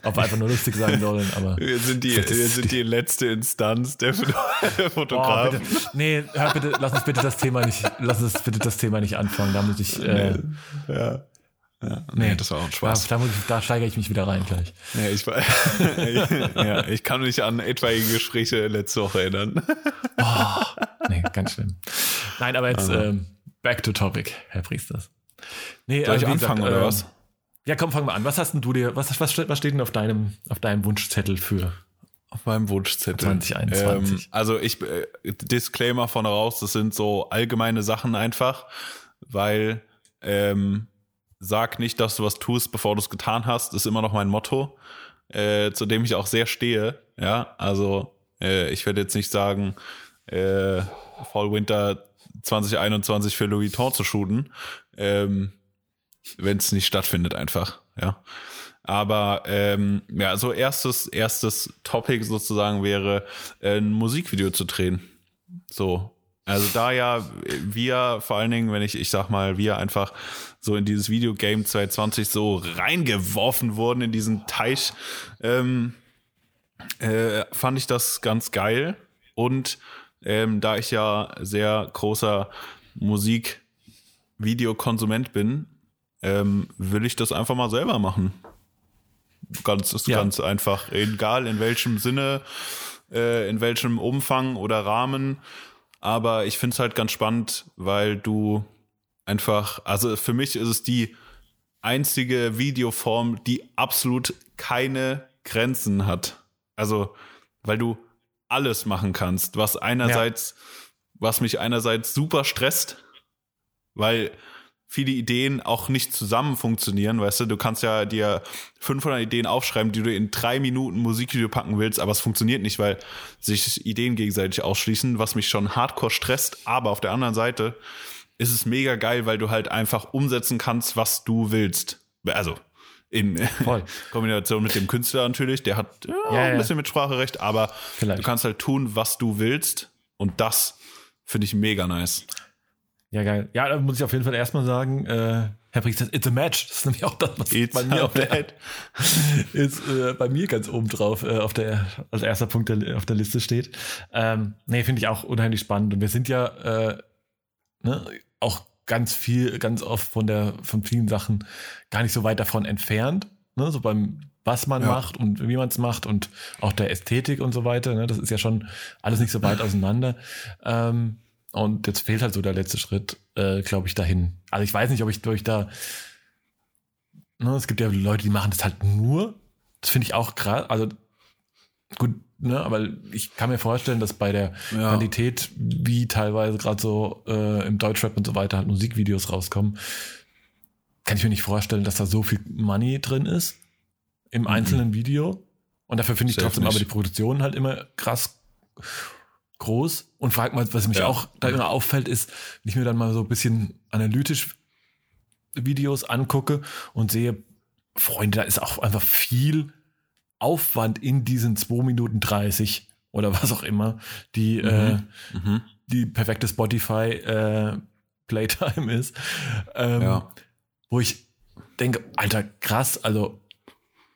Speaker 2: ob wir einfach nur lustig sein sollen, aber.
Speaker 1: Wir sind die, wir sind die letzte Instanz der
Speaker 2: Oh,
Speaker 1: Fotografen.
Speaker 2: bitte. Nee, hör bitte, lass uns bitte das Thema nicht, lass uns bitte das Thema nicht anfangen. Da muss ich, äh,
Speaker 1: ja. Ja,
Speaker 2: nee,
Speaker 1: das war auch ein
Speaker 2: da,
Speaker 1: Spaß.
Speaker 2: da, ich, da steigere ich mich wieder rein gleich.
Speaker 1: Ja, ich, ja, ich kann mich an etwaige Gespräche letzte Woche erinnern.
Speaker 2: Oh, nee, ganz schlimm. Nein, aber jetzt ähm, back to topic, Herr Priesters. Nee,
Speaker 1: Soll ich
Speaker 2: äh, wie
Speaker 1: anfangen
Speaker 2: gesagt,
Speaker 1: oder
Speaker 2: ähm,
Speaker 1: was?
Speaker 2: Ja, komm, fang mal an. Was hast denn du dir, was, was, steht- was steht denn auf deinem, auf deinem Wunschzettel für?
Speaker 1: Auf meinem Wunschzettel.
Speaker 2: 2021.
Speaker 1: Ähm, also ich, äh, Disclaimer von raus, das sind so allgemeine Sachen einfach, weil ähm, sag nicht, dass du was tust, bevor du es getan hast, ist immer noch mein Motto, äh, zu dem ich auch sehr stehe. Ja, also äh, ich werde jetzt nicht sagen, äh, Fall Winter 2021 für Louis Vuitton zu shooten, ähm, wenn es nicht stattfindet einfach. Ja. Aber ähm, ja, so erstes, erstes Topic sozusagen wäre, äh, ein Musikvideo zu drehen. So. Also da ja wir, vor allen Dingen, wenn ich, ich sag mal, wir einfach so in dieses Videogame 2020 so reingeworfen wurden in diesen Teich, ähm, äh, fand ich das ganz geil. Und ähm, da ich ja sehr großer Musikvideokonsument bin, ähm, will ich das einfach mal selber machen. Ganz, ist
Speaker 2: Ja.
Speaker 1: ganz einfach, egal in welchem Sinne, äh, in welchem Umfang oder Rahmen. Aber ich finde es halt ganz spannend, weil du einfach, also für mich ist es die einzige Videoform, die absolut keine Grenzen hat. Also, weil du alles machen kannst, was einerseits, was mich einerseits super stresst, weil viele Ideen auch nicht zusammen funktionieren, weißt du, du kannst ja dir 500 Ideen aufschreiben, die du in drei Minuten Musikvideo packen willst, aber es funktioniert nicht, weil sich Ideen gegenseitig ausschließen, was mich schon hardcore stresst, aber auf der anderen Seite ist es mega geil, weil du halt einfach umsetzen kannst, was du willst. Also in
Speaker 2: Voll.
Speaker 1: Kombination mit dem Künstler natürlich, der hat ja,
Speaker 2: Ja,
Speaker 1: ein
Speaker 2: ja.
Speaker 1: bisschen mit Spracherecht, aber
Speaker 2: Vielleicht.
Speaker 1: du kannst halt tun, was du willst und das finde ich mega nice.
Speaker 2: Ja, geil. Ja, da muss ich auf jeden Fall erstmal sagen, äh, Herr Priester, it's a match. Das ist nämlich auch das, was
Speaker 1: It's
Speaker 2: bei mir auf der, ist äh, bei mir ganz oben drauf äh, auf der als erster Punkt der, auf der Liste steht. Ähm, nee, finde ich auch unheimlich spannend. Und wir sind ja äh, ne, auch ganz viel, ganz oft von der von vielen Sachen gar nicht so weit davon entfernt. Ne, so beim was man
Speaker 1: Ja.
Speaker 2: macht und wie man es macht und auch der Ästhetik und so weiter. Ne, das ist ja schon alles nicht so weit auseinander. Ähm, und jetzt fehlt halt so der letzte Schritt, äh, glaube ich, dahin. Also ich weiß nicht, ob ich durch da. Ne, es gibt ja Leute, die machen das halt nur. Das finde ich auch krass. Also gut, ne, aber ich kann mir vorstellen, dass bei der
Speaker 1: Ja.
Speaker 2: Qualität, wie teilweise gerade so äh, im Deutschrap und so weiter halt Musikvideos rauskommen, kann ich mir nicht vorstellen, dass da so viel Money drin ist im einzelnen Video. Und dafür finde ich trotzdem
Speaker 1: nicht.
Speaker 2: aber die Produktion halt immer krass groß. Und frag mal, was mich
Speaker 1: Ja.
Speaker 2: auch da immer auffällt, ist, wenn ich mir dann mal so ein bisschen analytisch Videos angucke und sehe, Freunde, da ist auch einfach viel Aufwand in diesen 2 Minuten 30 oder was auch immer, die, äh,
Speaker 1: Mhm.
Speaker 2: die perfekte Spotify äh, Playtime ist. Ähm,
Speaker 1: Ja.
Speaker 2: Wo ich denke, Alter, krass, also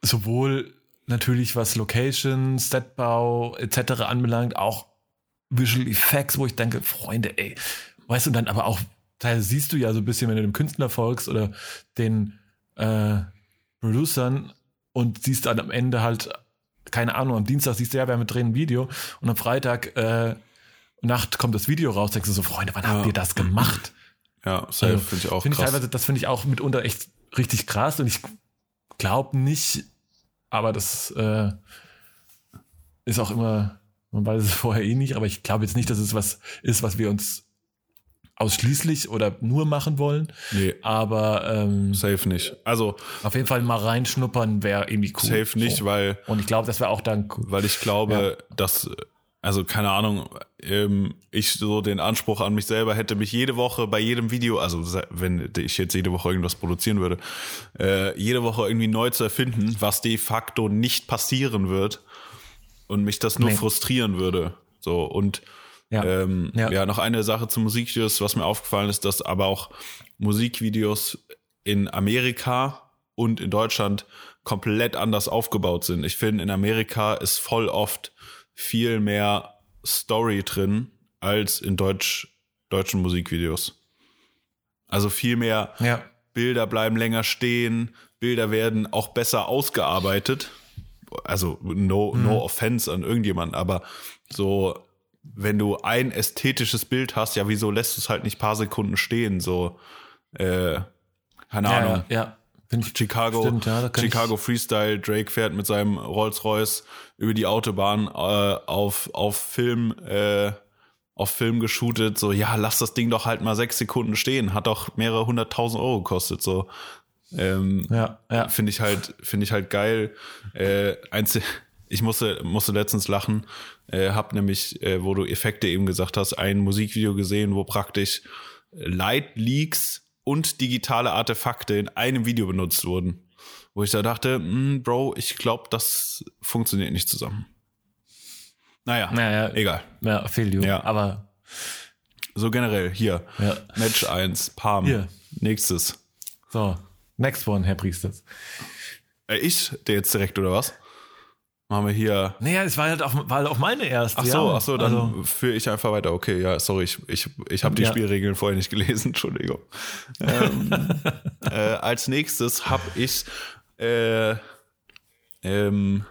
Speaker 2: sowohl natürlich was Location, Setbau etc. anbelangt, auch Visual Effects, wo ich denke, Freunde, ey, weißt du, dann aber auch, da siehst du ja so ein bisschen, wenn du dem Künstler folgst oder den äh, Producern und siehst dann am Ende halt, keine Ahnung, am Dienstag siehst du ja, wir haben drehen ein Video und am Freitag äh, Nacht kommt das Video raus, denkst du so, Freunde, wann habt
Speaker 1: Ja.
Speaker 2: ihr das gemacht?
Speaker 1: Ja, safe
Speaker 2: Also,
Speaker 1: finde ich auch
Speaker 2: Finde ich
Speaker 1: krass.
Speaker 2: teilweise, das finde ich auch mitunter echt richtig krass und ich glaube nicht, aber das äh, ist auch immer, man weiß es vorher eh nicht, aber ich glaube jetzt nicht, dass es was ist, was wir uns ausschließlich oder nur machen wollen,
Speaker 1: nee,
Speaker 2: aber ähm,
Speaker 1: safe nicht. Also,
Speaker 2: auf jeden Fall mal reinschnuppern wäre irgendwie cool.
Speaker 1: safe nicht,
Speaker 2: So.
Speaker 1: weil
Speaker 2: Und ich glaube, das wäre auch dann cool.
Speaker 1: weil ich glaube, dass, also keine Ahnung, ähm, ich so den Anspruch an mich selber hätte, mich jede Woche bei jedem Video, also wenn ich jetzt jede Woche irgendwas produzieren würde, äh, jede Woche irgendwie neu zu erfinden, was de facto nicht passieren wird und mich das nur
Speaker 2: Nee.
Speaker 1: frustrieren würde. So und
Speaker 2: Ja.
Speaker 1: ähm, ja.
Speaker 2: Ja.
Speaker 1: noch eine Sache zu Musikvideos, was mir aufgefallen ist, dass aber auch Musikvideos in Amerika und in Deutschland komplett anders aufgebaut sind. Ich finde, in Amerika ist voll oft viel mehr Story drin als in Deutsch, deutschen Musikvideos. Also viel mehr
Speaker 2: Ja.
Speaker 1: Bilder bleiben länger stehen, Bilder werden auch besser ausgearbeitet. Also no, no offense an irgendjemand, aber so, wenn du ein ästhetisches Bild hast, ja, wieso lässt du es halt nicht paar Sekunden stehen? So, äh, keine
Speaker 2: Ja,
Speaker 1: Ahnung.
Speaker 2: ja, ja.
Speaker 1: Chicago,
Speaker 2: Stimmt, ja,
Speaker 1: Chicago Freestyle, Drake fährt mit seinem Rolls-Royce über die Autobahn äh, auf, auf Film, äh, auf Film geshootet, so, ja, lass das Ding doch halt mal sechs Sekunden stehen, hat doch mehrere hunderttausend Euro gekostet, so. Ähm,
Speaker 2: Ja, ja.
Speaker 1: finde ich halt, finde ich halt geil. Äh, einzel ich musste, musste letztens lachen, äh, hab nämlich, äh, wo du Effekte eben gesagt hast, ein Musikvideo gesehen, wo praktisch Light Leaks und digitale Artefakte in einem Video benutzt wurden. Wo ich da dachte, hm, Bro, ich glaube, das funktioniert nicht zusammen. Naja,
Speaker 2: Naja,
Speaker 1: egal.
Speaker 2: Ja, fehlt you.
Speaker 1: Ja.
Speaker 2: Aber
Speaker 1: So generell, hier.
Speaker 2: Ja.
Speaker 1: Match 1, Palm.
Speaker 2: Hier.
Speaker 1: Nächstes.
Speaker 2: so, next one, Herr Priesters.
Speaker 1: Äh, ich, der jetzt direkt, oder was? Machen wir hier
Speaker 2: Naja, es war halt auch, war halt auch meine erste.
Speaker 1: Ach so,
Speaker 2: ja.
Speaker 1: ach so, dann
Speaker 2: Also,
Speaker 1: führe ich einfach weiter. Okay, ja, sorry, ich, ich, ich habe die
Speaker 2: Ja.
Speaker 1: Spielregeln vorher nicht gelesen, Entschuldigung. ähm, äh, als nächstes habe ich äh, ähm,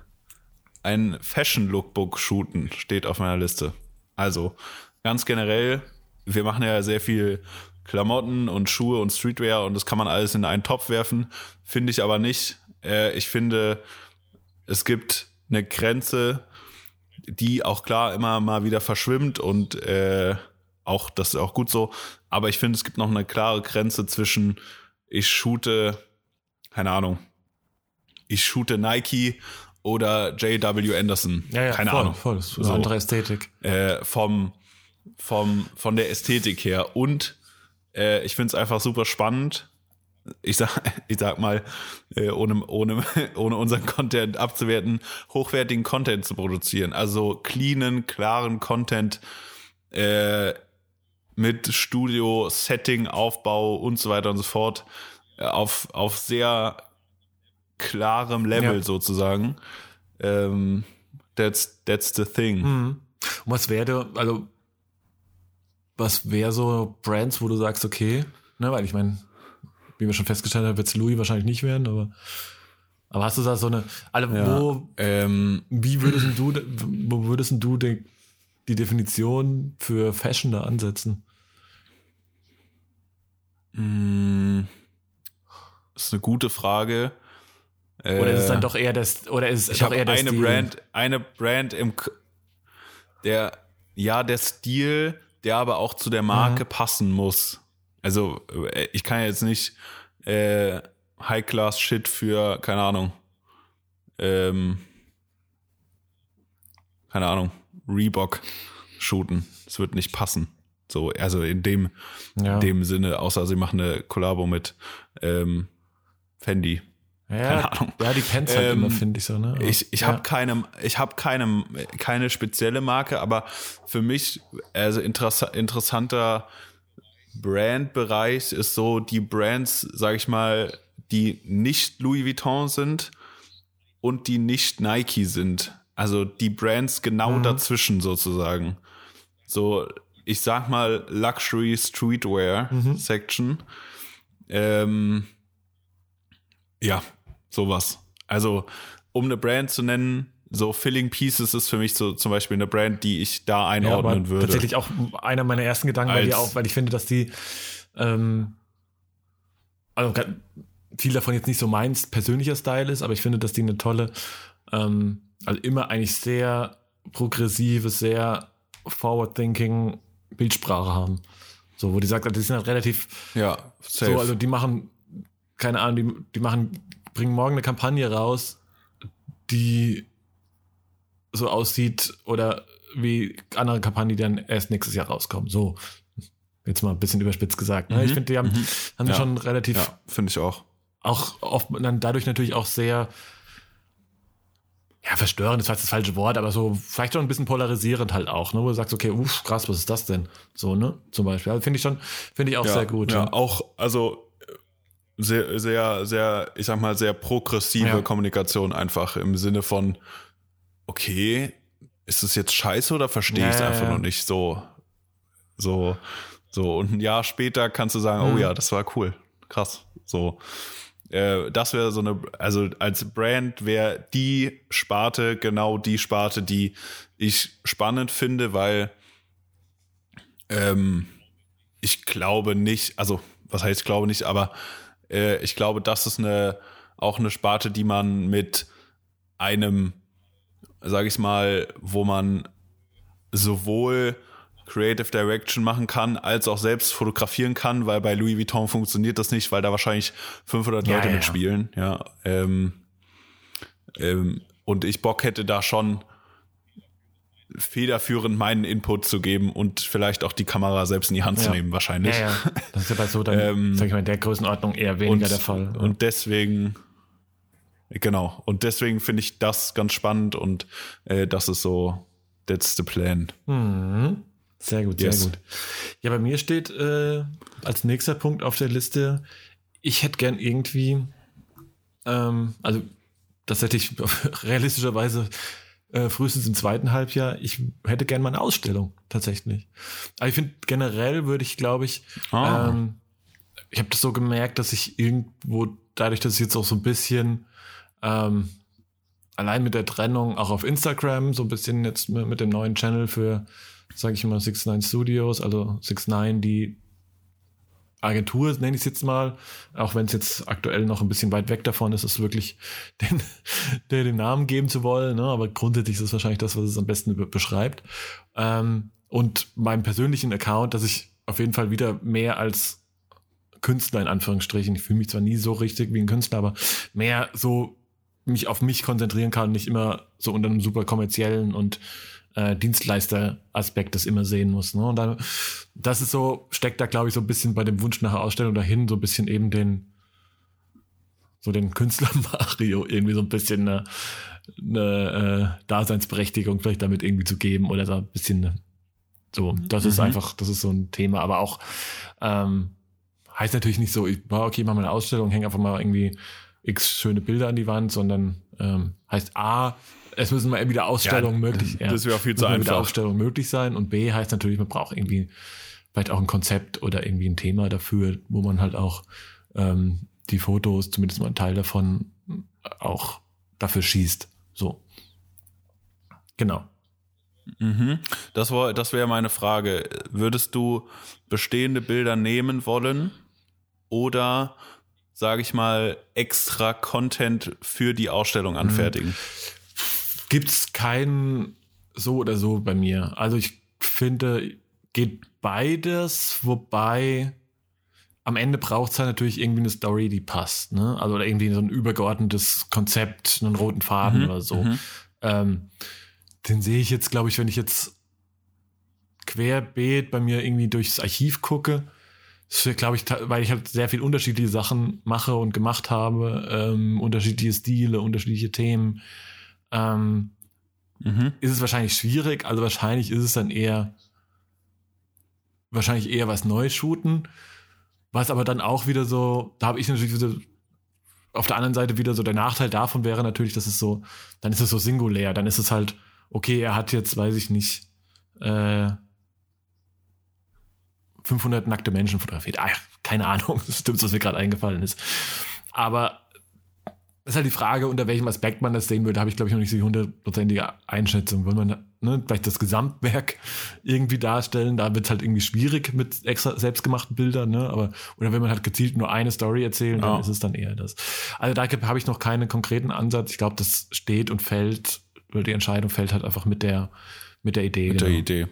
Speaker 1: ein Fashion-Lookbook shooten, steht auf meiner Liste. Also, ganz generell, wir machen ja sehr viel Klamotten und Schuhe und Streetwear und das kann man alles in einen Topf werfen. Finde ich aber nicht. Äh, ich finde, es gibt eine Grenze, die auch klar immer mal wieder verschwimmt und äh, auch das ist auch gut so. Aber ich finde, es gibt noch eine klare Grenze zwischen ich shoote, keine Ahnung, ich shoote Nike oder J.W. Anderson.
Speaker 2: ja, ja,
Speaker 1: keine
Speaker 2: voll,
Speaker 1: Ahnung.
Speaker 2: Voll, das ist eine
Speaker 1: So.
Speaker 2: andere Ästhetik.
Speaker 1: Äh, vom, vom, von der Ästhetik her. Und äh, ich finde es einfach super spannend. Ich sag, ich sag mal, äh, ohne, ohne, ohne unseren Content abzuwerten, hochwertigen Content zu produzieren. Also cleanen, klaren Content äh, mit Studio, Setting, Aufbau und so weiter und so fort. Äh, auf, auf sehr klarem Level
Speaker 2: Ja.
Speaker 1: sozusagen. Ähm, that's, that's the thing.
Speaker 2: Mhm. Und was wäre, also, was wäre so Brands, wo du sagst, okay, ne, weil ich meine, wie wir schon festgestellt haben, wird es Louis wahrscheinlich nicht werden, aber, aber hast du da so eine, alle,
Speaker 1: Ja.
Speaker 2: wo,
Speaker 1: Ähm,
Speaker 2: wie würdest du, wo würdest du den, die Definition für Fashion da ansetzen?
Speaker 1: mh, ist eine gute Frage.
Speaker 2: Oder ist es dann doch eher das, oder ist es
Speaker 1: Ich
Speaker 2: doch eher der
Speaker 1: eine
Speaker 2: Stil?
Speaker 1: Brand, eine Brand im der ja der Stil, der aber auch zu der Marke passen muss. Also äh, ich kann jetzt nicht äh, High Class Shit für keine Ahnung ähm, keine Ahnung Reebok shooten. Es wird nicht passen. So also in dem
Speaker 2: Ja.
Speaker 1: in dem Sinne, außer sie machen eine Kollabo mit ähm, Fendi.
Speaker 2: Ja,
Speaker 1: Keine Ahnung.
Speaker 2: ja die Pants halt
Speaker 1: Ähm,
Speaker 2: immer, finde ich so, ne? Aber-
Speaker 1: Ich, ich
Speaker 2: ja.
Speaker 1: habe keine, ich habe keine, keine spezielle Marke, aber für mich also interessa interessanter Brandbereich ist so die Brands, sage ich mal, die nicht Louis Vuitton sind und die nicht Nike sind. Also die Brands genau
Speaker 2: Mhm.
Speaker 1: dazwischen sozusagen. So, ich sag mal Luxury Streetwear
Speaker 2: Mhm.
Speaker 1: Section. Ähm, ja, sowas. Also, um eine Brand zu nennen, so Filling Pieces ist für mich so zum Beispiel eine Brand, die ich da
Speaker 2: ja,
Speaker 1: einordnen
Speaker 2: aber
Speaker 1: würde.
Speaker 2: tatsächlich auch einer meiner ersten Gedanken
Speaker 1: Als-
Speaker 2: auch, weil ich finde, dass die ähm, also viel davon jetzt nicht so mein persönlicher Style ist, aber ich finde, dass die eine tolle, ähm, also immer eigentlich sehr progressive, sehr forward-thinking Bildsprache haben. So, wo die sagt, also die sind halt relativ
Speaker 1: Ja, safe.
Speaker 2: so, also die machen, keine Ahnung, die, die machen, bringen morgen eine Kampagne raus, die so aussieht oder wie andere Kampagnen, die dann erst nächstes Jahr rauskommen. So, jetzt mal ein bisschen überspitzt gesagt. Ne?
Speaker 1: Mhm,
Speaker 2: Ich finde, die haben,
Speaker 1: mhm.
Speaker 2: haben
Speaker 1: Ja.
Speaker 2: schon relativ,
Speaker 1: ja, finde ich auch.
Speaker 2: auch oft dann dadurch natürlich auch sehr, ja, verstörend ist fast das falsche Wort, aber so vielleicht schon ein bisschen polarisierend halt auch, ne? wo du sagst, okay, uff, krass, was ist das denn? So, ne? Zum Beispiel. Also finde ich schon, finde ich auch
Speaker 1: ja,
Speaker 2: sehr gut.
Speaker 1: Ja, auch, also sehr, sehr, sehr, ich sag mal, sehr progressive
Speaker 2: Ja.
Speaker 1: Kommunikation einfach im Sinne von, okay, ist es jetzt scheiße oder verstehe ich es
Speaker 2: ja,
Speaker 1: einfach
Speaker 2: ja.
Speaker 1: noch nicht? So, so, so. Und ein Jahr später kannst du sagen,
Speaker 2: Mhm.
Speaker 1: oh ja, das war cool. Krass. So. Äh, Das wäre so eine, also als Brand wäre die Sparte genau die Sparte, die ich spannend finde, weil ähm, ich glaube nicht, also was heißt glaube nicht, aber äh, ich glaube, das ist eine auch eine Sparte, die man mit einem, sage ich mal, wo man sowohl Creative Direction machen kann, als auch selbst fotografieren kann, weil bei Louis Vuitton funktioniert das nicht, weil da wahrscheinlich 500
Speaker 2: Ja,
Speaker 1: Leute
Speaker 2: ja.
Speaker 1: mitspielen. Ja, ähm, ähm, und ich Bock hätte da schon federführend meinen Input zu geben und vielleicht auch die Kamera selbst in die Hand zu
Speaker 2: Ja.
Speaker 1: nehmen, wahrscheinlich.
Speaker 2: Ja, ja. Das ist ja bei so dann,
Speaker 1: Ähm,
Speaker 2: sag ich mal, in der Größenordnung eher weniger
Speaker 1: und,
Speaker 2: der Fall.
Speaker 1: Und deswegen, genau, und deswegen finde ich das ganz spannend und äh, das ist so, that's the plan.
Speaker 2: Mhm. Sehr gut,
Speaker 1: Yes.
Speaker 2: sehr gut. Ja, bei mir steht äh, als nächster Punkt auf der Liste, ich hätte gern irgendwie, ähm, also das hätte ich realistischerweise äh, frühestens im zweiten Halbjahr, ich hätte gern mal eine Ausstellung, tatsächlich. Aber ich finde, generell würde ich, glaube ich,
Speaker 1: Ah.
Speaker 2: ähm, ich habe das so gemerkt, dass ich irgendwo, dadurch, dass ich jetzt auch so ein bisschen ähm, allein mit der Trennung auch auf Instagram, so ein bisschen jetzt mit, mit dem neuen Channel für, sage ich mal, 69 Studios, also 69, die Agentur, nenne ich es jetzt mal, auch wenn es jetzt aktuell noch ein bisschen weit weg davon ist, es wirklich den, den Namen geben zu wollen, ne? aber grundsätzlich ist es wahrscheinlich das, was es am besten be- beschreibt. Ähm, und meinem persönlichen Account, dass ich auf jeden Fall wieder mehr als Künstler in Anführungsstrichen, ich fühle mich zwar nie so richtig wie ein Künstler, aber mehr so mich auf mich konzentrieren kann, nicht immer so unter einem super kommerziellen und äh, Dienstleister-Aspekt das immer sehen muss. Ne? Und dann, das ist so, steckt da, glaube ich, so ein bisschen bei dem Wunsch nach der Ausstellung dahin, so ein bisschen eben den, so den Künstler Mario irgendwie so ein bisschen eine, eine äh, Daseinsberechtigung vielleicht damit irgendwie zu geben oder so ein bisschen so, das ist
Speaker 1: Mhm.
Speaker 2: einfach, das ist so ein Thema, aber auch ähm, heißt natürlich nicht so, ich okay, mach mal eine Ausstellung, hänge einfach mal irgendwie x schöne Bilder an die Wand, sondern ähm, heißt A, es müssen mal wieder Ausstellungen möglich ja,
Speaker 1: das wäre auch viel zu einfach.
Speaker 2: Ausstellungen möglich sein und B heißt natürlich, man braucht irgendwie vielleicht auch ein Konzept oder irgendwie ein Thema dafür, wo man halt auch ähm, die Fotos, zumindest mal ein Teil davon, auch dafür schießt. So. Genau.
Speaker 1: Mhm. Das, war, das wäre meine Frage. Würdest du bestehende Bilder nehmen wollen oder sage ich mal, extra Content für die Ausstellung anfertigen?
Speaker 2: Gibt's keinen so oder so bei mir. Also ich finde, geht beides, wobei am Ende braucht es halt natürlich irgendwie eine Story, die passt, ne? Also oder irgendwie so ein übergeordnetes Konzept, einen roten Faden
Speaker 1: Mhm,
Speaker 2: oder so.
Speaker 1: mhm.
Speaker 2: Ähm, den sehe ich jetzt, glaube ich, wenn ich jetzt querbeet bei mir irgendwie durchs Archiv gucke, glaube ich, weil ich halt sehr viel unterschiedliche Sachen mache und gemacht habe, ähm, unterschiedliche Stile, unterschiedliche Themen, ähm,
Speaker 1: Mhm.
Speaker 2: ist es wahrscheinlich schwierig. Also wahrscheinlich ist es dann eher wahrscheinlich eher was Neues shooten, was aber dann auch wieder so, da habe ich natürlich wieder auf der anderen Seite wieder so der Nachteil davon wäre natürlich, dass es so, dann ist es so singulär, dann ist es halt, okay, er hat jetzt, weiß ich nicht, äh, 500 nackte Menschen fotografiert. Ach, keine Ahnung, das stimmt, was mir gerade eingefallen ist. Aber ist halt die Frage, unter welchem Aspekt man das sehen würde. Da habe ich, glaube ich, noch nicht so die hundertprozentige Einschätzung. Will man ne, vielleicht das Gesamtwerk irgendwie darstellen, da wird es halt irgendwie schwierig mit extra selbstgemachten Bildern, ne? Aber, oder wenn man halt gezielt nur eine Story erzählen, dann
Speaker 1: Ja.
Speaker 2: ist es dann eher das. Also da habe ich noch keinen konkreten Ansatz. Ich glaube, das steht und fällt, oder die Entscheidung fällt halt einfach mit der, mit der Idee.
Speaker 1: Mit
Speaker 2: genau.
Speaker 1: der Idee.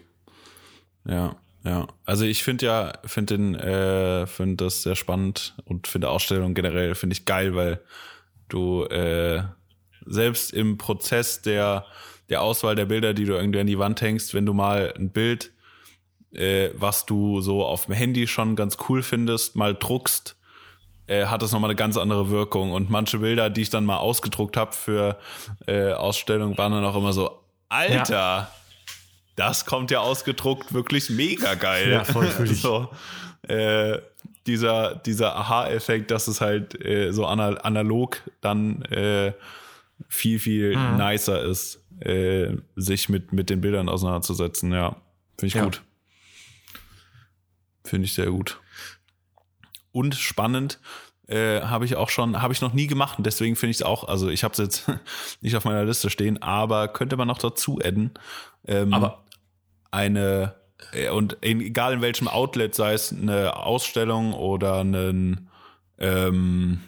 Speaker 1: Ja, ja. Also ich finde ja, finde den, äh, finde das sehr spannend und finde Ausstellungen generell finde ich geil, weil du äh, selbst im Prozess der der Auswahl der Bilder, die du irgendwie an die Wand hängst, wenn du mal ein Bild, äh, was du so auf dem Handy schon ganz cool findest, mal druckst, äh, hat das nochmal eine ganz andere Wirkung. Und manche Bilder, die ich dann mal ausgedruckt habe für äh, Ausstellungen, waren dann auch immer so, Alter, das kommt ja ausgedruckt wirklich mega geil.
Speaker 2: Ja, voll
Speaker 1: so, äh, dieser, dieser Aha-Effekt, dass es halt äh, so ana analog dann äh, viel, viel
Speaker 2: Mhm.
Speaker 1: nicer ist, äh, sich mit, mit den Bildern auseinanderzusetzen. Ja, finde ich
Speaker 2: Ja.
Speaker 1: gut. Finde ich sehr gut. Und spannend, äh, habe ich auch schon, habe ich noch nie gemacht und deswegen finde ich es auch, also ich habe es jetzt nicht auf meiner Liste stehen, aber könnte man noch dazu adden. Ähm,
Speaker 2: Aber
Speaker 1: eine, und in, egal in welchem Outlet, sei es eine Ausstellung oder einen, ähm,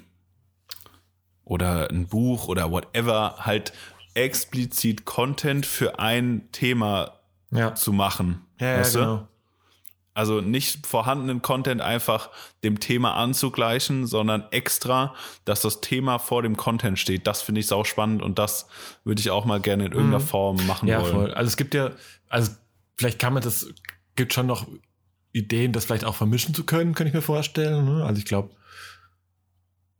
Speaker 1: oder ein Buch oder whatever, halt explizit Content für ein Thema
Speaker 2: Ja,
Speaker 1: zu machen.
Speaker 2: ja, ja
Speaker 1: weißt du?
Speaker 2: genau.
Speaker 1: Also nicht vorhandenen Content einfach dem Thema anzugleichen, sondern extra, dass das Thema vor dem Content steht. Das finde ich sau spannend und das würde ich auch mal gerne in irgendeiner Form machen
Speaker 2: Mhm. Ja,
Speaker 1: wollen.
Speaker 2: voll. Also es gibt ja, also vielleicht kann man das, gibt schon noch Ideen, das vielleicht auch vermischen zu können, kann ich mir vorstellen. Ne? Also ich glaube,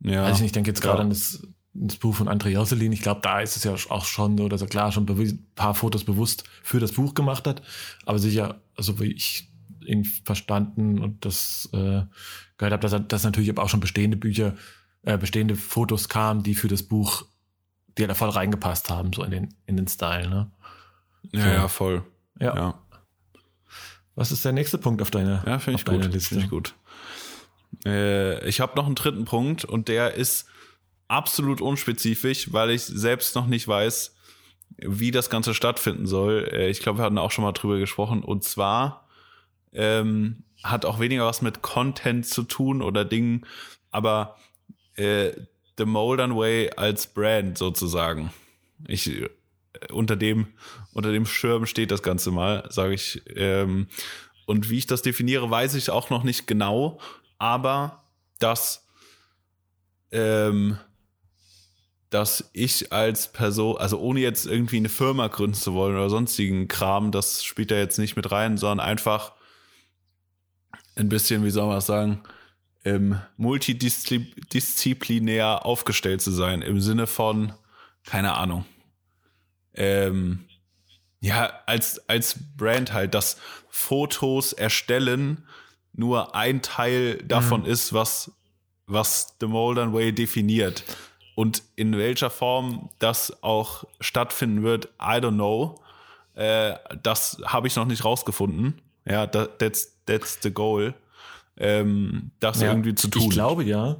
Speaker 1: Ja.
Speaker 2: also ich denke jetzt gerade an das, das Buch von André Josselin. Ich glaube, da ist es ja auch schon so, dass er klar schon ein paar Fotos bewusst für das Buch gemacht hat. Aber sicher, also wie ich ihn verstanden und das äh, gehört habe, dass, dass natürlich auch schon bestehende Bücher, äh, bestehende Fotos kamen, die für das Buch, die da voll reingepasst haben, so in den, in den Style. Ne?
Speaker 1: ja, ja, voll.
Speaker 2: Ja.
Speaker 1: Ja,
Speaker 2: Was ist der nächste Punkt auf deiner,
Speaker 1: ja finde
Speaker 2: auf
Speaker 1: ich gut.
Speaker 2: deiner Liste?
Speaker 1: Finde ich gut. Äh, ich habe noch einen dritten Punkt und der ist absolut unspezifisch, weil ich selbst noch nicht weiß, wie das Ganze stattfinden soll. Äh, ich glaube, wir hatten auch schon mal drüber gesprochen. Und zwar ähm, hat auch weniger was mit Content zu tun oder Dingen, aber äh, The Moldern Way als Brand sozusagen. Ich unter dem unter dem Schirm steht das Ganze mal, sage ich. Ähm, und wie ich das definiere, weiß ich auch noch nicht genau, aber dass ähm, dass ich als Person, also ohne jetzt irgendwie eine Firma gründen zu wollen oder sonstigen Kram, das spielt da jetzt nicht mit rein, sondern einfach ein bisschen, wie soll man das sagen, ähm, multidisziplinär aufgestellt zu sein, im Sinne von, keine Ahnung, ähm, ja, als, als Brand halt, dass Fotos erstellen nur ein Teil davon ist, was, was The Moldern Way definiert. Und in welcher Form das auch stattfinden wird, I don't know. Äh, das habe ich noch nicht rausgefunden. Ja, that, that's, that's the goal. Ähm, das
Speaker 2: Ja,
Speaker 1: irgendwie zu tun.
Speaker 2: Ich glaube ja.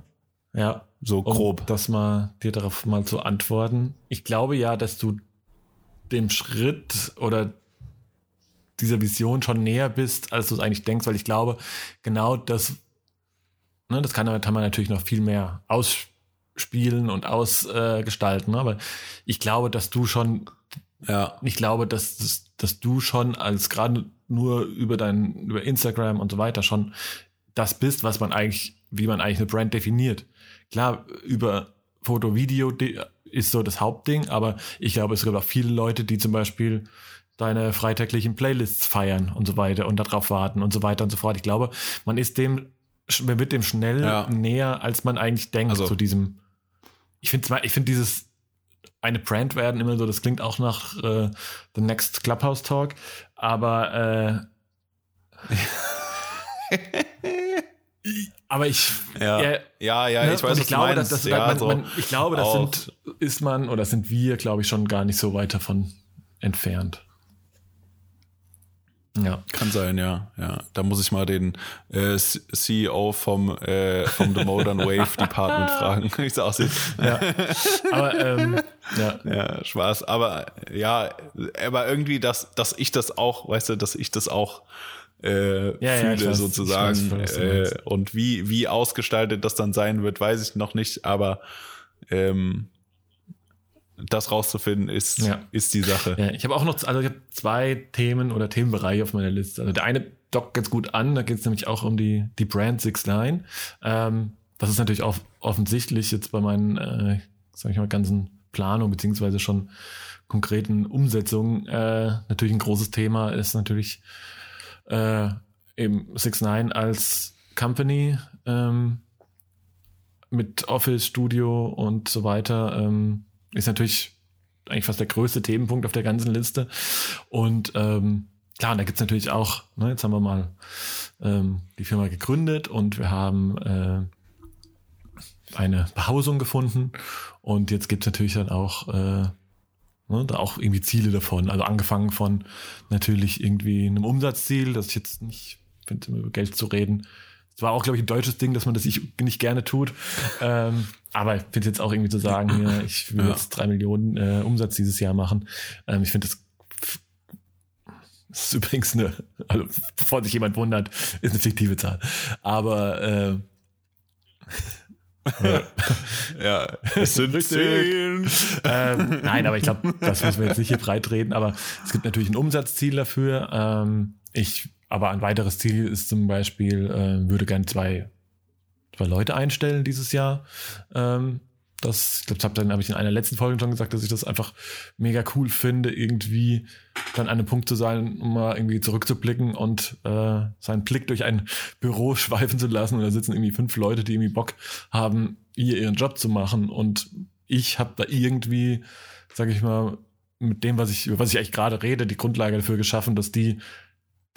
Speaker 2: Ja.
Speaker 1: so
Speaker 2: Um
Speaker 1: grob.
Speaker 2: das mal dir darauf mal zu antworten. Ich glaube ja, dass du dem Schritt oder dieser Vision schon näher bist, als du es eigentlich denkst, weil ich glaube, genau das, ne, das kann, kann man natürlich noch viel mehr ausspielen und ausgestalten. Ne? Aber ich glaube, dass du schon,
Speaker 1: Ja.
Speaker 2: ich glaube, dass, dass, dass du schon als gerade nur über dein, über Instagram und so weiter schon das bist, was man eigentlich, wie man eigentlich eine Brand definiert. Klar, über Foto, Video de- ist so das Hauptding, aber ich glaube, es gibt auch viele Leute, die zum Beispiel deine freitaglichen Playlists feiern und so weiter und darauf warten und so weiter und so fort. Ich glaube, man ist dem, man wird dem schnell
Speaker 1: Ja.
Speaker 2: näher, als man eigentlich denkt,
Speaker 1: Also-
Speaker 2: zu diesem. Ich finde, ich finde dieses eine Brand werden immer so, das klingt auch nach äh, The Next Clubhouse Talk, aber äh, aber ich
Speaker 1: Ja.
Speaker 2: ja,
Speaker 1: Ja, ja,
Speaker 2: Ne?
Speaker 1: ich weiß,
Speaker 2: und
Speaker 1: was
Speaker 2: ich glaube,
Speaker 1: du
Speaker 2: dass,
Speaker 1: meinst.
Speaker 2: das,
Speaker 1: ja,
Speaker 2: man,
Speaker 1: so
Speaker 2: man, ich glaube, das
Speaker 1: auch-
Speaker 2: sind, ist man oder sind wir, glaube ich, schon gar nicht so weit davon entfernt. Ja.
Speaker 1: Kann sein, ja. ja. Da muss ich mal den äh, CEO vom, äh, vom The Modern Wave Department fragen, wie es aussieht.
Speaker 2: ja. Aber ähm, ja.
Speaker 1: Ja, Spaß. Aber ja, aber irgendwie, dass, dass ich das auch, weißt du, dass ich das auch äh,
Speaker 2: Ja, ja,
Speaker 1: fühle
Speaker 2: ich weiß,
Speaker 1: sozusagen.
Speaker 2: weiß,
Speaker 1: äh, und wie, wie ausgestaltet das dann sein wird, weiß ich noch nicht, aber ähm, das rauszufinden ist,
Speaker 2: Ja.
Speaker 1: ist die Sache.
Speaker 2: Ja, ich habe auch noch, also ich zwei Themen oder Themenbereiche auf meiner Liste. Also der eine dockt ganz gut an, da geht es nämlich auch um die, die Brand Six Line. Ähm, das ist natürlich auch offensichtlich jetzt bei meinen, äh, sag ich mal, ganzen Planungen beziehungsweise schon konkreten Umsetzungen äh, natürlich ein großes Thema ist natürlich äh, eben Six Nine als Company ähm, mit Office, Studio und so weiter ähm, ist natürlich eigentlich fast der größte Themenpunkt auf der ganzen Liste. Und ähm, klar, da gibt's natürlich auch, ne, jetzt haben wir mal ähm, die Firma gegründet und wir haben äh, eine Behausung gefunden und jetzt gibt's natürlich dann auch äh, ne, da auch irgendwie Ziele davon. Also angefangen von natürlich irgendwie einem Umsatzziel, das ich jetzt nicht finde, über Geld zu reden. Es war auch, glaube ich, ein deutsches Ding, dass man das nicht, gerne tut. Ähm, aber ich finde jetzt auch irgendwie zu sagen, hier, ich will
Speaker 1: Ja.
Speaker 2: jetzt drei Millionen äh, Umsatz dieses Jahr machen. Ähm, ich finde das das ist übrigens eine, also bevor sich jemand wundert, ist eine fiktive Zahl. Aber äh,
Speaker 1: Ja, es sind zehn.
Speaker 2: ähm, nein, aber ich glaube, das müssen wir jetzt nicht hier breit reden. Aber es gibt natürlich ein Umsatzziel dafür. Ähm, ich, aber ein weiteres Ziel ist zum Beispiel, äh, würde gern zwei, zwei Leute einstellen dieses Jahr. Ähm, das, ich glaube, habe dann habe ich in einer letzten Folge schon gesagt, dass ich das einfach mega cool finde, irgendwie dann an einem Punkt zu sein, um mal irgendwie zurückzublicken und äh, seinen Blick durch ein Büro schweifen zu lassen. Und da sitzen irgendwie fünf Leute, die irgendwie Bock haben, hier ihren Job zu machen. Und ich habe da irgendwie, sage ich mal, mit dem, was ich, über was ich eigentlich gerade rede, die Grundlage dafür geschaffen, dass die